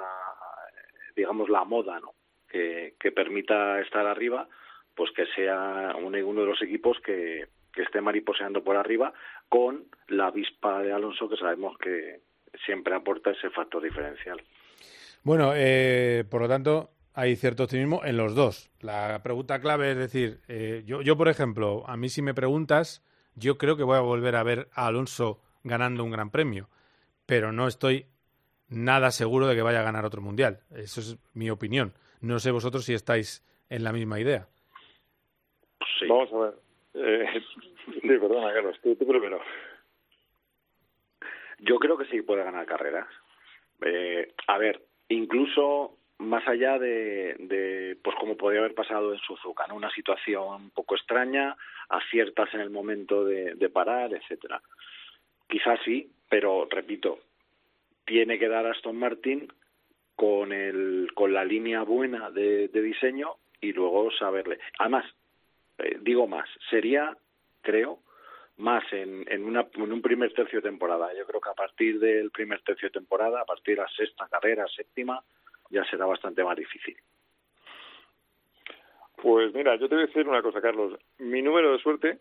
digamos, la moda, ¿no? Que, permita estar arriba, pues que sea uno de los equipos que, que esté mariposeando por arriba con la avispa de Alonso que sabemos que siempre aporta ese factor diferencial. Bueno, eh, por lo tanto, hay cierto optimismo en los dos. La pregunta clave es decir, eh, yo, yo, por ejemplo, a mí si me preguntas, yo creo que voy a volver a ver a Alonso ganando un gran premio, pero no estoy nada seguro de que vaya a ganar otro mundial. Eso es mi opinión. No sé vosotros si estáis en la misma idea. Vamos a ver. Eh, perdona, Carlos, tú, primero. Yo creo que sí puede ganar carreras. Eh, a ver, incluso más allá de, pues como podría haber pasado en Suzuka, ¿no? una situación un poco extraña, aciertas en el momento de, parar, etcétera. Quizás sí, pero repito, tiene que dar Aston Martin con el con la línea buena de diseño y luego saberle. Además, eh, digo más, sería, creo, más en, en, una, en un primer tercio de temporada. Yo creo que a partir del primer tercio de temporada, a partir de la sexta carrera, séptima, ya será bastante más difícil. Pues mira, yo te voy a decir una cosa, Carlos. Mi número de suerte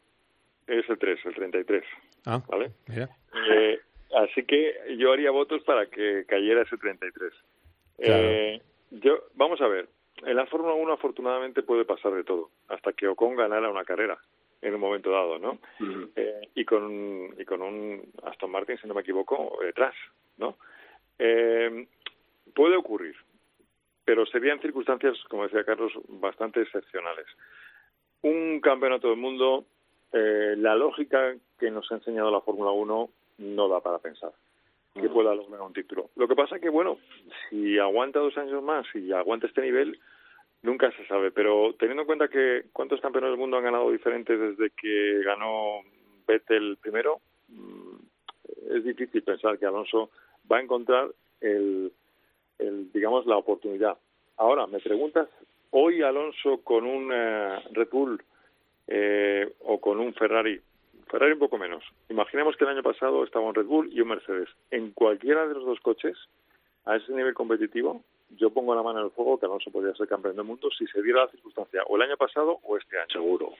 es el 3, el 33. Ah, ¿Vale? mira. Eh, así que yo haría votos para que cayera ese 33. Claro. Eh, yo, vamos a ver, en la Fórmula 1 afortunadamente puede pasar de todo, hasta que Ocon ganara una carrera en un momento dado, ¿no? Eh, y con y con un Aston Martin, si no me equivoco, detrás, ¿no? Eh, puede ocurrir, pero serían circunstancias, como decía Carlos, bastante excepcionales. Un campeonato del mundo, eh, la lógica que nos ha enseñado la Fórmula 1 no da para pensar que pueda lograr un título. Lo que pasa es que, bueno, si aguanta dos años más y aguanta este nivel, nunca se sabe. Pero teniendo en cuenta que cuántos campeones del mundo han ganado diferentes desde que ganó Vettel primero, mm, es difícil pensar que Alonso va a encontrar el, el digamos, la oportunidad. Ahora, me preguntas, hoy Alonso con un eh, Red Bull eh, o con un Ferrari, Ferrari un poco menos. Imaginemos que el año pasado estaba un Red Bull y un Mercedes. En cualquiera de los dos coches, a ese nivel competitivo, yo pongo la mano en el fuego que Alonso podría ser campeón del mundo si se diera la circunstancia, o el año pasado o este año. Seguro,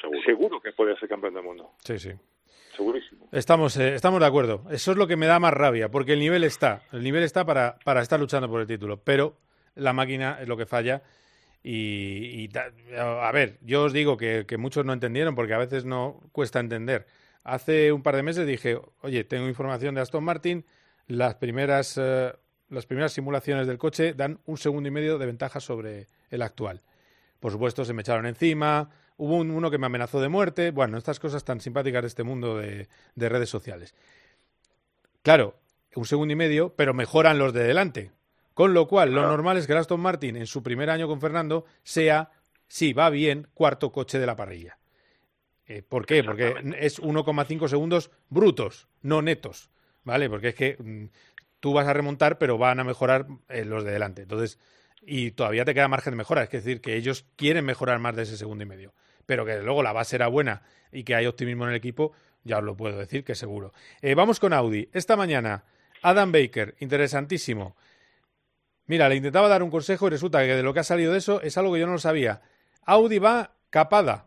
seguro. Seguro que podría ser campeón del mundo. Sí, sí. Segurísimo. Estamos, eh, estamos de acuerdo. Eso es lo que me da más rabia, porque el nivel está. El nivel está para, para estar luchando por el título, pero la máquina es lo que falla. Y, a ver, yo os digo que, muchos no entendieron, porque a veces no cuesta entender. Hace un par de meses dije, oye, tengo información de Aston Martin, las primeras, eh, las primeras simulaciones del coche dan un segundo y medio de ventaja sobre el actual. Por supuesto, se me echaron encima, hubo un- uno que me amenazó de muerte, bueno, estas cosas tan simpáticas de este mundo de redes sociales. Claro, un segundo y medio, pero mejoran los de delante. Con lo cual, lo normal es que el Aston Martin en su primer año con Fernando sea, si va bien, cuarto coche de la parrilla. Eh, ¿Por qué? Porque es 1,5 segundos brutos, no netos. ¿Vale? Porque es que mm, tú vas a remontar, pero van a mejorar eh, los de delante. Entonces, y todavía te queda margen de mejora. Es decir, que ellos quieren mejorar más de ese segundo y medio. Pero que luego la base era buena y que hay optimismo en el equipo, ya os lo puedo decir que seguro. Eh, vamos con Audi. Esta mañana, Adam Baker, interesantísimo. Mira, le intentaba dar un consejo y resulta que de lo que ha salido de eso es algo que yo no lo sabía. Audi va capada.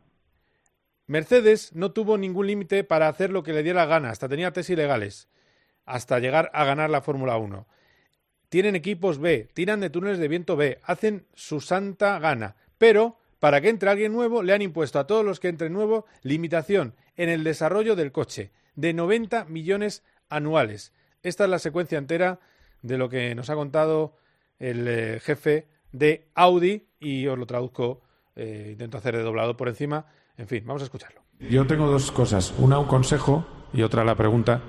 Mercedes no tuvo ningún límite para hacer lo que le diera gana, hasta tenía test ilegales, hasta llegar a ganar la Fórmula 1. Tienen equipos B, tiran de túneles de viento B, hacen su santa gana, pero para que entre alguien nuevo le han impuesto a todos los que entren nuevo limitación en el desarrollo del coche de 90 millones anuales. Esta es la secuencia entera de lo que nos ha contado el eh, jefe de Audi y os lo traduzco, eh, intento hacer de doblado por encima. En fin, vamos a escucharlo. Yo tengo dos cosas. Una, un consejo y otra, la pregunta.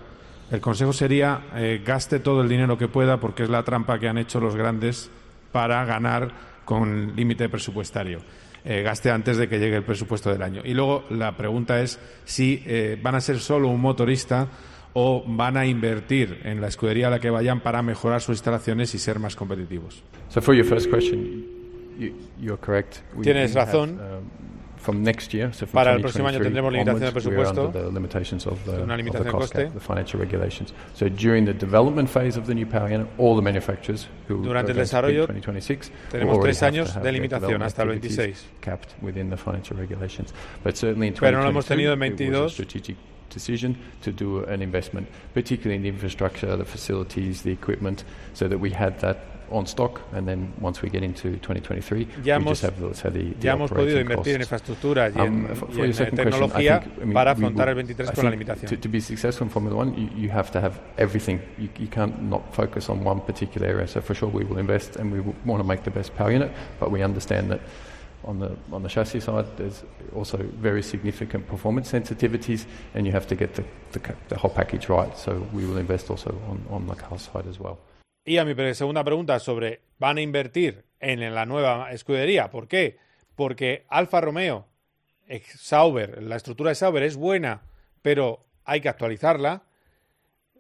El consejo sería eh, gaste todo el dinero que pueda porque es la trampa que han hecho los grandes para ganar con límite presupuestario. Gaste antes de que llegue el presupuesto del año. Y luego la pregunta es si van a ser solo un motorista o van a invertir en la escudería a la que vayan para mejorar sus instalaciones y ser más competitivos. So for your first question, you, you're correct. We Tienes do have, razón. um, from next year, so from Para el próximo año 2023 tendremos limitación de presupuesto, under the limitations of the, una the limitación de cost coste. cap, the financial regulations. So during the development phase of the new power unit, all the manufacturers who Durante el desarrollo 2026 will tenemos tres have to años have de limitación hasta el activities 26. capped within the financial regulations. But certainly in Pero no lo hemos 2022, tenido en it was a 22. Decision to do an investment, particularly in the infrastructure, the facilities, the equipment, so that we had that on stock, and then once we get into 2023, Ya we hemos, just have those, the, the ya hemos podido invertir en costs. infraestructuras y en, Um, for- y en, question, I think, I mean, para we afrontar el will- 23 I con la think limitación. To, to be successful in Formula One, you, you have to have everything. You, you can't not focus on one particular area. So for sure, we will invest and we want to make the best power unit, but we understand that on the on the chassis side, there's also very significant performance sensitivities, and you have to get the, the, the whole package right. So we will invest also on, on the car side as well. Y a mi segunda pregunta sobre, ¿van a invertir en la nueva escudería? ¿Por qué? Porque Alfa Romeo, Sauber, la estructura de Sauber es buena, pero hay que actualizarla.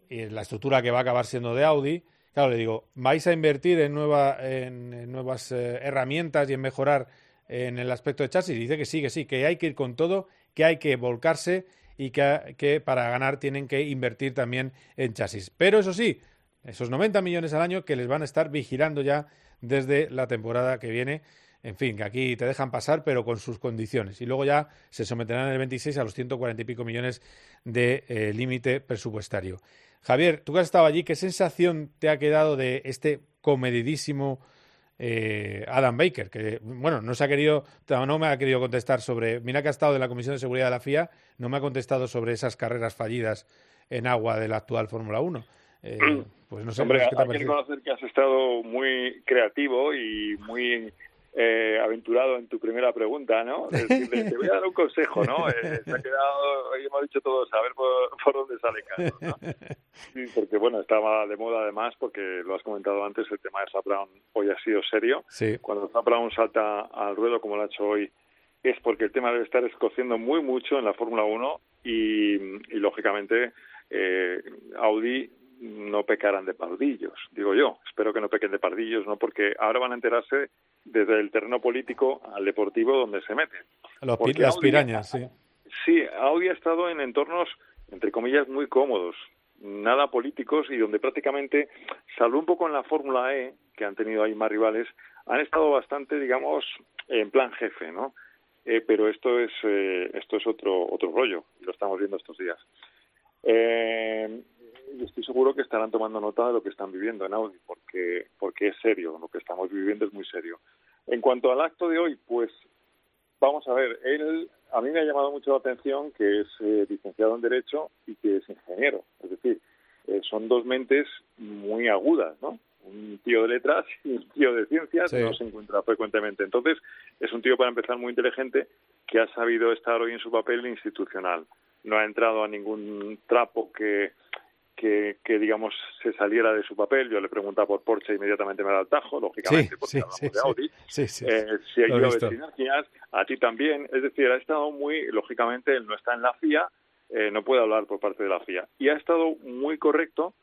Y la estructura que va a acabar siendo de Audi. Claro, le digo, ¿vais a invertir en, nueva, en, en nuevas eh, herramientas y en mejorar en el aspecto de chasis? Dice que sí, que sí, que hay que ir con todo, que hay que volcarse y que, que para ganar tienen que invertir también en chasis. Pero eso sí, esos 90 millones al año que les van a estar vigilando ya desde la temporada que viene. En fin, que aquí te dejan pasar, pero con sus condiciones. Y luego ya se someterán en el 26 a los 140 y pico millones de eh, límite presupuestario. Javier, tú que has estado allí, ¿qué sensación te ha quedado de este comedidísimo eh, Adam Baker? Que, bueno, no se ha querido, no me ha querido contestar sobre. Mira que ha estado de la Comisión de Seguridad de la FIA, no me ha contestado sobre esas carreras fallidas en agua de la actual Fórmula 1. Eh, Pues no sé, Hombre, ¿qué te ha hay que reconocer que has estado muy creativo y muy eh, aventurado en tu primera pregunta, ¿no? Es decir, te, te voy a dar un consejo, ¿no? Eh, se ha quedado, hoy hemos dicho todos, a ver por, por dónde sale Carlos, ¿no? Sí, porque bueno, estaba de moda además, porque lo has comentado antes, el tema de Zap Brown hoy ha sido serio. Sí. Cuando Zap Brown salta al ruedo como lo ha hecho hoy, es porque el tema debe estar escociendo muy mucho en la Fórmula 1 y, y lógicamente eh, Audi no pecarán de pardillos, digo yo. Espero que no pequen de pardillos, ¿no? Porque ahora van a enterarse desde el terreno político al deportivo donde se meten. Los las Audi- pirañas, sí. Sí, Audi ha estado en entornos, entre comillas, muy cómodos, nada políticos y donde prácticamente, salvo un poco en la Fórmula E, que han tenido ahí más rivales, han estado bastante, digamos, en plan jefe, ¿no? Eh, pero esto es eh, esto es otro otro rollo y lo estamos viendo estos días. Eh, y estoy seguro que estarán tomando nota de lo que están viviendo en Audi porque porque es serio, lo que estamos viviendo es muy serio. En cuanto al acto de hoy, pues Vamos a ver, él, a mí me ha llamado mucho la atención que es eh, licenciado en Derecho y que es ingeniero. Es decir, eh, son dos mentes muy agudas, ¿no? Un tío de letras y un tío de ciencias Sí. no se encuentra frecuentemente. Entonces, es un tío, para empezar, muy inteligente que ha sabido estar hoy en su papel institucional. No ha entrado a ningún trapo que, que, que, digamos, se saliera de su papel. Yo le preguntaba por Porsche, inmediatamente me da el tajo, lógicamente, Sí, porque sí, hablamos sí, de. Audi. Sí, sí. Eh, si hay sinergias, a ti también. Es decir, ha estado muy, lógicamente, él no está en la FIA, eh, no puede hablar por parte de la FIA. Y ha estado muy correcto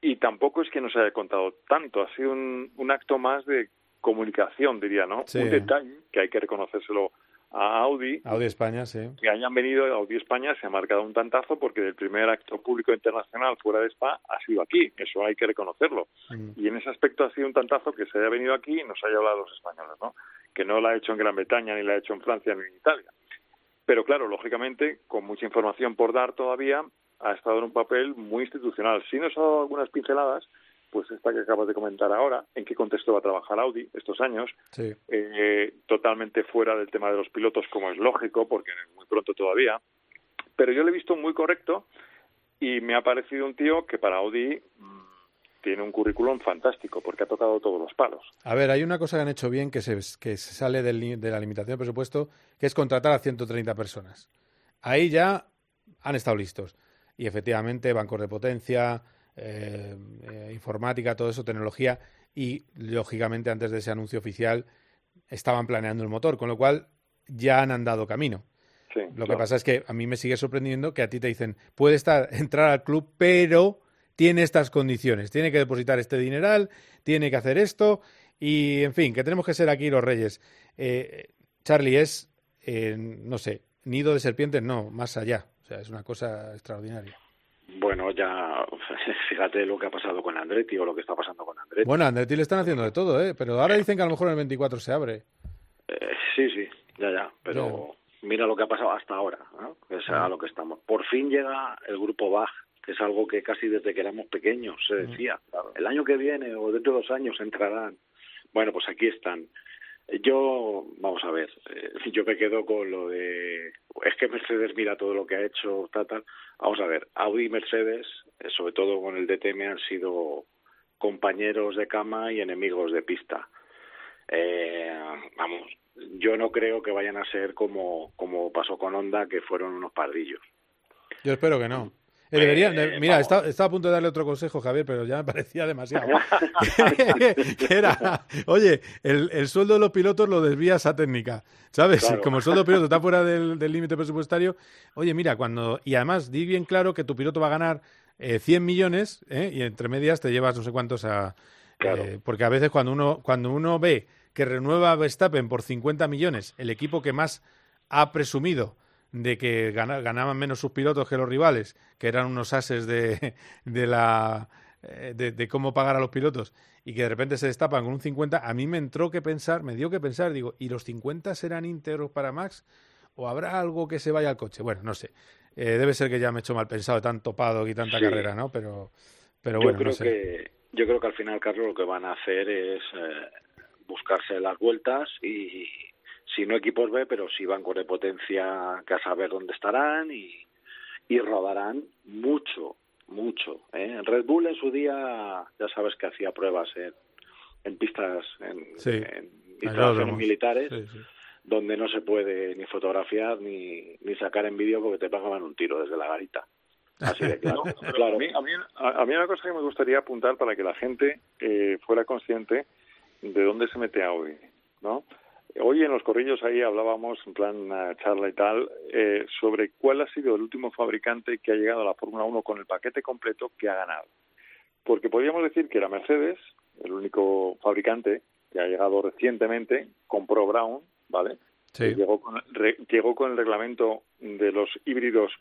y tampoco es que nos haya contado tanto. Ha sido un, un acto más de comunicación, diría, ¿no? Un detalle que hay que reconocérselo a Audi, Audi España, sí. que hayan venido Audi España se ha marcado un tantazo porque el primer acto público internacional fuera de Spa ha sido aquí, eso hay que reconocerlo. Mm. Y en ese aspecto ha sido un tantazo que se haya venido aquí y nos haya hablado a los españoles, ¿no? Que no lo ha hecho en Gran Bretaña, ni lo ha hecho en Francia, ni en Italia. Pero claro, lógicamente, con mucha información por dar todavía, ha estado en un papel muy institucional. Sí nos ha dado algunas pinceladas, pues esta que acabas de comentar ahora, en qué contexto va a trabajar Audi estos años, Sí. eh, totalmente fuera del tema de los pilotos, como es lógico, porque es muy pronto todavía. Pero yo le he visto muy correcto y me ha parecido un tío que para Audi mm, tiene un currículum fantástico, porque ha tocado todos los palos. A ver, hay una cosa que han hecho bien que se, que se sale del de la limitación de presupuesto, que es contratar a 130 personas. Ahí ya han estado listos. Y efectivamente, bancos de potencia, eh, eh, informática, todo eso, tecnología. Y lógicamente, antes de ese anuncio oficial, estaban planeando el motor, con lo cual ya han andado camino. Sí, Lo que pasa es que a mí me sigue sorprendiendo que a ti te dicen, puede estar, entrar al club, pero tiene estas condiciones, tiene que depositar este dineral, tiene que hacer esto, y en fin, que tenemos que ser aquí los reyes. Eh, Charlie es, eh, no sé, nido de serpientes, no, más allá. O sea, es una cosa extraordinaria. Bueno, ya fíjate lo que ha pasado con Andretti o lo que está pasando con Andretti. Bueno, Andretti le están haciendo de todo, ¿eh? Pero ahora dicen que a lo mejor en el 24 se abre. Eh, sí, sí, ya, ya, pero mira lo que ha pasado hasta ahora, es a lo que estamos. Por fin llega el grupo Bach, que es algo que casi desde que éramos pequeños se decía. El año que viene o dentro de dos años entrarán. Bueno, pues aquí están. Yo, vamos a ver, eh, yo me quedo con lo de, es que Mercedes mira todo lo que ha hecho, tal, tal. Vamos a ver, Audi y Mercedes, eh, sobre todo con el DTM, han sido compañeros de cama y enemigos de pista. Eh, vamos, yo no creo que vayan a ser como, como pasó con Honda, que fueron unos pardillos. Yo espero que no. Deberían, de- Eh, mira, estaba, estaba a punto de darle otro consejo, Javier, pero ya me parecía demasiado. que era, oye, el, el sueldo de los pilotos lo desvías a técnica, ¿sabes? Claro. Como el sueldo del piloto está fuera del límite presupuestario, oye, mira, cuando, y además di bien claro que tu piloto va a ganar eh, 100 millones ¿eh? y entre medias te llevas no sé cuántos a... eh, porque a veces cuando uno, cuando uno ve que renueva Verstappen por 50 millones, el equipo que más ha presumido de que gana- ganaban menos sus pilotos que los rivales, que eran unos ases de, de la eh, de, de cómo pagar a los pilotos y que de repente se destapan con un 50, a mí me entró que pensar, me dio que pensar, digo, ¿y los 50 serán íntegros para Max? ¿O habrá algo que se vaya al coche? Bueno, no sé. Eh, debe ser que ya me he hecho mal pensado de tanto paddock y tanta Sí. carrera, ¿no? Pero, pero yo bueno, creo no sé. que yo creo que al final, Carlos, lo que van a hacer es eh, buscarse las vueltas y si no equipos B, pero sí bancos de potencia que a saber dónde estarán y, y rodarán mucho, mucho. ¿eh? Red Bull en su día, ya sabes que hacía pruebas en, en pistas, en, Sí. en instalaciones militares, Sí, sí. donde no se puede ni fotografiar ni, ni sacar en vídeo porque te pegaban un tiro desde la garita. Así de claro. No, pero claro. A, mí, a, mí, a- a mí una cosa que me gustaría apuntar para que la gente eh, fuera consciente de dónde se mete Audi, ¿no? Hoy en los corrillos ahí hablábamos, en plan charla y tal, eh, sobre cuál ha sido el último fabricante que ha llegado a la Fórmula 1 con el paquete completo que ha ganado. Porque podríamos decir que era Mercedes, el único fabricante que ha llegado recientemente, compró Brown, ¿vale? Sí. Llegó con, re- llegó con el reglamento de los híbridos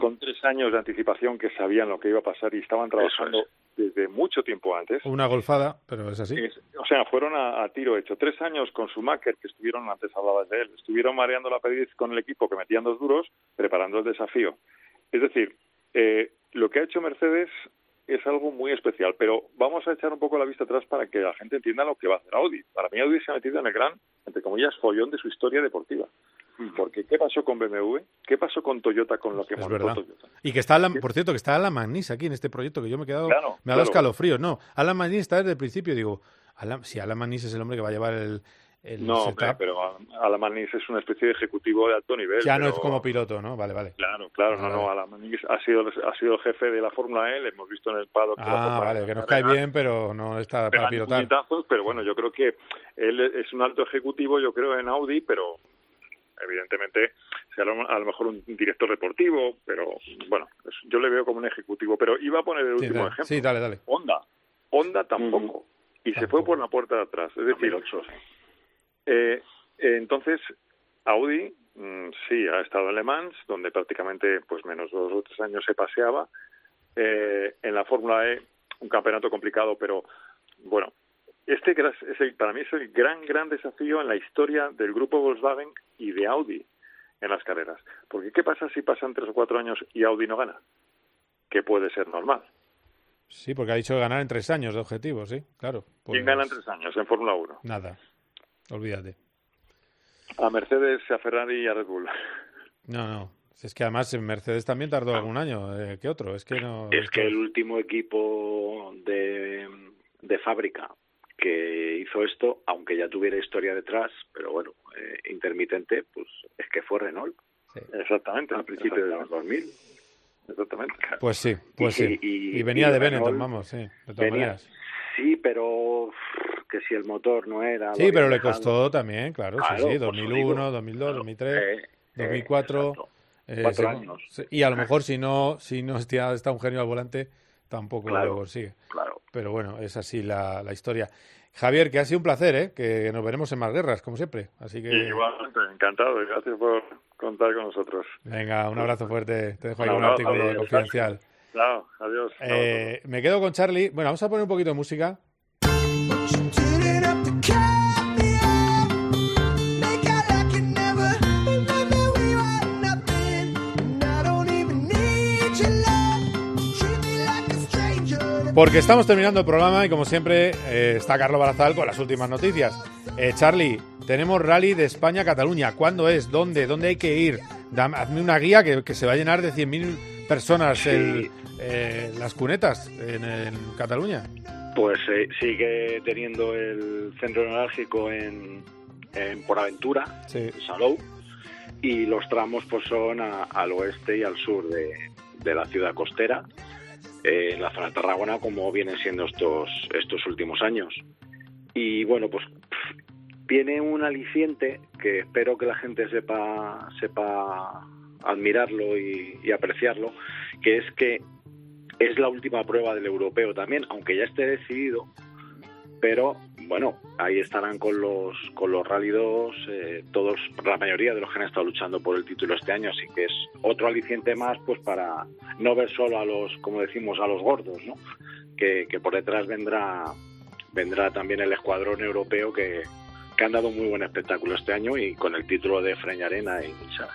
con tres años de anticipación que sabían lo que iba a pasar y estaban trabajando desde mucho tiempo antes. Una golfada, pero es así. Es- o sea, fueron a, a tiro hecho. Tres años con Schumacher, que estuvieron, antes hablabas de él, estuvieron mareando la perdiz con el equipo que metían dos duros, preparando el desafío. Es decir, eh, lo que ha hecho Mercedes es algo muy especial, pero vamos a echar un poco la vista atrás para que la gente entienda lo que va a hacer Audi. Para mí Audi se ha metido en el gran, entre comillas, follón de su historia deportiva. Porque ¿qué pasó con BMW? ¿Qué pasó con Toyota con lo que Es montó verdad. Toyota? Y que está, Alan- por cierto, que está Alan Magnis aquí en este proyecto, que yo me he quedado, Claro, me ha dado claro. escalofríos. No, Alan Magnis está desde el principio, digo, Alan, si Alan Magnis es el hombre que va a llevar el, el No, setup, hombre, pero Alamannis es una especie de ejecutivo de alto nivel. ya no pero- es como piloto, ¿no? Vale, vale. Claro, claro, no, Vale, no, vale. Alamannis ha sido, ha sido el jefe de la Fórmula E, le hemos visto en el paddock. Ah, Fórmula vale, E, que nos cae bien, pero no está para pilotar. pero bueno, yo creo que él es un alto ejecutivo, yo creo, en Audi, pero evidentemente será un- a lo mejor un director deportivo, pero bueno, yo le veo como un ejecutivo. Pero iba a poner el Sí, último dale, ejemplo. sí, dale, dale. Honda. Honda tampoco. Y se fue por la puerta de atrás. Es decir, eh, eh, entonces, Audi mm, sí ha estado en Le Mans, donde prácticamente pues menos dos o tres años se paseaba. Eh, en la Fórmula E, un campeonato complicado, pero bueno, este es el- para mí es el gran, gran desafío en la historia del grupo Volkswagen y de Audi en las carreras. Porque ¿qué pasa si pasan tres o cuatro años y Audi no gana? Que puede ser normal. Sí, porque ha dicho ganar en tres años de objetivo, sí, claro. Pues ¿Quién gana en tres años en Fórmula 1? Nada, olvídate. A Mercedes, a Ferrari y a Red Bull. No, no. Es que además en Mercedes también tardó algún año. Eh, ¿Qué otro? Es que no. Es que el último equipo de, de fábrica que hizo esto, aunque ya tuviera historia detrás, pero bueno, eh, intermitente, pues es que fue Renault. Exactamente. A principios de los 2000. Exactamente. Pues sí, pues Y- sí. y- Y, venía y de Benetton, vamos, sí, de todas venía- maneras. Sí, pero que si el motor no era... Sí, pero le dejado. costó también, claro, Claro, sí, sí, por eso 2001, digo. 2002, 2003, Eh, eh, 2004. eh, Cuatro sí, años. sí, Y a lo mejor si no, si no está, está un genio al volante, tampoco Claro, lo consigue. Claro. Pero bueno, es así la, la historia. Javier, que ha sido un placer, ¿eh? Que nos veremos en más guerras, como siempre. Así que, Igualmente, encantado. y Gracias por contar con nosotros. venga, un abrazo fuerte. Te dejo ahí Un artículo adiós. confidencial. Chao, adiós. Eh, me quedo con Charlie. Bueno, vamos a poner un poquito de música. Porque estamos terminando el programa y como siempre eh, está Carlos Barazal con las últimas noticias. Eh, Charlie, tenemos Rally de España-Cataluña. ¿Cuándo es? ¿Dónde? ¿Dónde hay que ir? Dame- hazme una guía que, que se va a llenar de 100.000 personas el- eh, las cunetas en, en Cataluña. Pues eh, sigue teniendo el centro neurálgico en, en Poraventura, en Salou, y los tramos pues son a- al oeste y al sur de, de la ciudad costera, eh, en la zona de Tarragona, como vienen siendo estos, estos últimos años. Y bueno, pues tiene un aliciente que espero que la gente sepa, sepa admirarlo y, y apreciarlo, que es que es la última prueba del europeo también, aunque ya esté decidido, pero bueno, ahí estarán con los con los 2, eh, todos, la mayoría de los que han estado luchando por el título este año, así que es otro aliciente más pues para no ver solo a los, como decimos, a los gordos, ¿no? Que, que por detrás vendrá vendrá también el escuadrón europeo que, que han dado un muy buen espectáculo este año y con el título de Freñarena y Michara.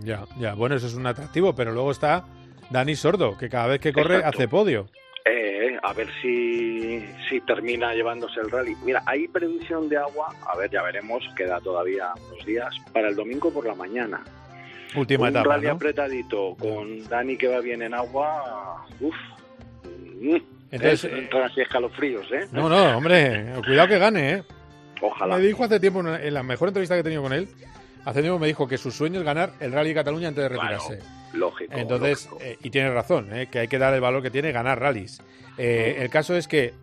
Ya, ya. Bueno, eso es un atractivo, pero luego está Dani Sordo, que cada vez que corre Exacto. hace podio. Eh, a ver si, si termina llevándose el rally. Mira, hay previsión de agua, a ver, ya veremos, queda todavía unos días, para el domingo por la mañana. Última un etapa, rally ¿no? apretadito con Dani que va bien en agua, uff. Entonces, Entonces, entran así escalofríos, ¿eh? No, no, hombre, cuidado que gane, ¿eh? Ojalá. Me dijo hace tiempo, en la mejor entrevista que he tenido con él, hace tiempo me dijo que su sueño es ganar el Rally de Cataluña antes de retirarse. Lógico. Entonces, eh, y tiene razón, ¿eh? que hay que dar el valor que tiene ganar rallies. Eh, el caso es que,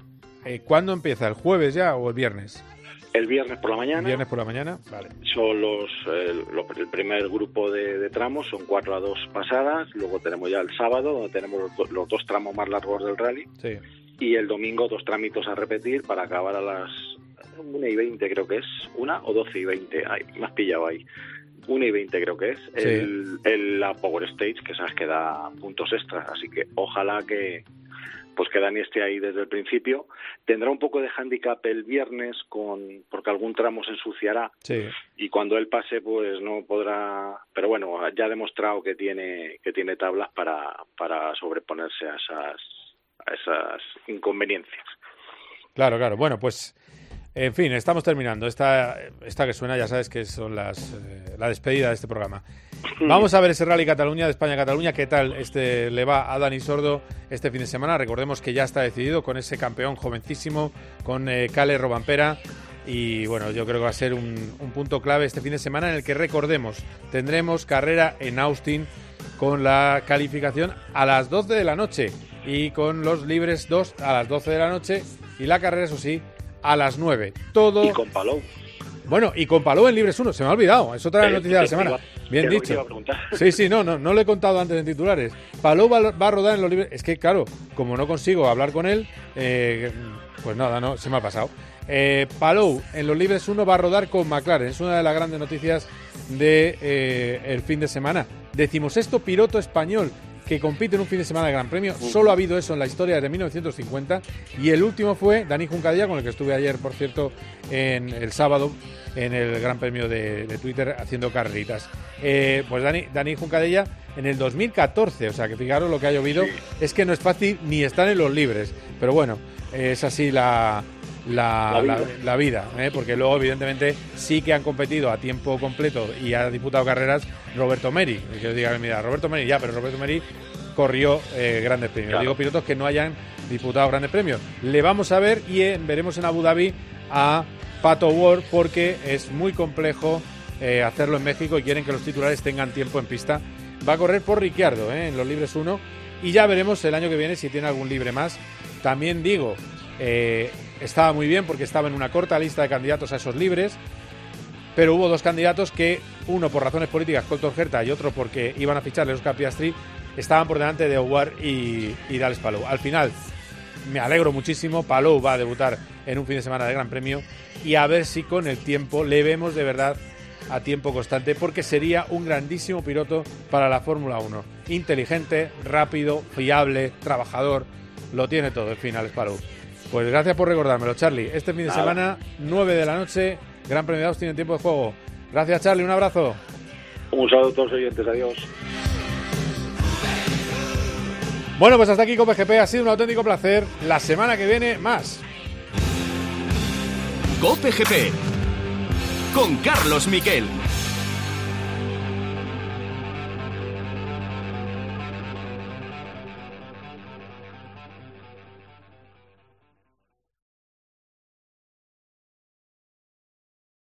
eh, ¿cuándo empieza? ¿El jueves ya o el viernes? El viernes por la mañana. Viernes por la mañana, vale. Son los, el, lo- el primer grupo de, de tramos, son 4 a 2 pasadas. Luego tenemos ya el sábado, donde tenemos los, do- los dos tramos más largos del rally. Sí. Y el domingo, dos tramitos a repetir para acabar a las 1 y 20, creo que es. ¿Una o 12 y 20? Ay, me has pillado ahí. 1 y 20 creo que es. Sí. El, el- la Power Stage, que sabes que da puntos extras. Así que ojalá que pues que Dani esté ahí desde el principio. Tendrá un poco de handicap el viernes con porque algún tramo se ensuciará Sí. y cuando él pase pues no podrá pero bueno ya ha demostrado que tiene que tiene tablas para para sobreponerse a esas a esas inconveniencias Claro, claro. Bueno, pues, en fin, estamos terminando. Esta, esta que suena, ya sabes que son las, eh, la despedida de este programa. Vamos a ver ese Rally Cataluña, de España-Cataluña. ¿Qué tal este le va a Dani Sordo este fin de semana? Recordemos que ya está decidido con ese campeón jovencísimo, con eh, Cale Robampera. Y bueno, yo creo que va a ser un, un punto clave este fin de semana en el que recordemos, tendremos carrera en Austin con la calificación a las 12 de la noche y con los libres 2 a las 12 de la noche y la carrera, eso sí, a las 9. Todo. y con Palou Bueno, y con Palou en libres 1, se me ha olvidado, es otra Eh, noticia de la semana. Bien dicho. Sí, sí, no, no, no lo he contado antes en titulares. Palou va, va a rodar en los libres. Es que, claro, como no consigo hablar con él, eh, pues nada, no, se me ha pasado. Eh, Palou en los libres 1 va a rodar con McLaren. Es una de las grandes noticias de eh, el fin de semana. Decimosexto piloto español que compite en un fin de semana de Gran Premio. Solo ha habido eso en la historia desde 1950. Y el último fue Dani Juncadilla, con el que estuve ayer, por cierto, en el sábado en el Gran Premio de, de Twitter haciendo carreritas. Eh, pues Dani, Dani Juncadella en el 2014, o sea que fijaros lo que ha llovido, es que no es fácil ni estar en los libres, pero bueno, es así la, la, La vida. la- la vida, ¿eh? porque luego evidentemente sí que han competido a tiempo completo y ha disputado carreras Roberto Meri, que os diga, mira, Roberto Meri ya, pero Roberto Meri corrió eh, grandes premios. Claro. Digo pilotos que no hayan disputado grandes premios. Le vamos a ver y eh, veremos en Abu Dhabi a Pato Ward porque es muy complejo eh, hacerlo en México y quieren que los titulares tengan tiempo en pista. Va a correr por Ricciardo eh, en los libres 1 y ya veremos el año que viene si tiene algún libre más. También digo, eh, estaba muy bien porque estaba en una corta lista de candidatos a esos libres, pero hubo dos candidatos que, uno por razones políticas, Colton Herta, y otro porque iban a ficharle Oscar Piastri, estaban por delante de Howard y, y Dales Palou. Al final, me alegro muchísimo, Palou va a debutar en un fin de semana de Gran Premio y a ver si con el tiempo le vemos de verdad a tiempo constante, porque sería un grandísimo piloto para la Fórmula 1. Inteligente, rápido, fiable, trabajador, lo tiene todo, en fin, Alex Palou. Pues gracias por recordármelo, Charlie. Este fin de Nada. semana, 9 de la noche, Gran Premio de Austin en tiempo de juego. Gracias, Charlie, un abrazo. un saludo a todos los oyentes adiós Bueno, pues hasta aquí con PGP. Ha sido un auténtico placer. La semana que viene, más. Cope GP con Carlos Miquel.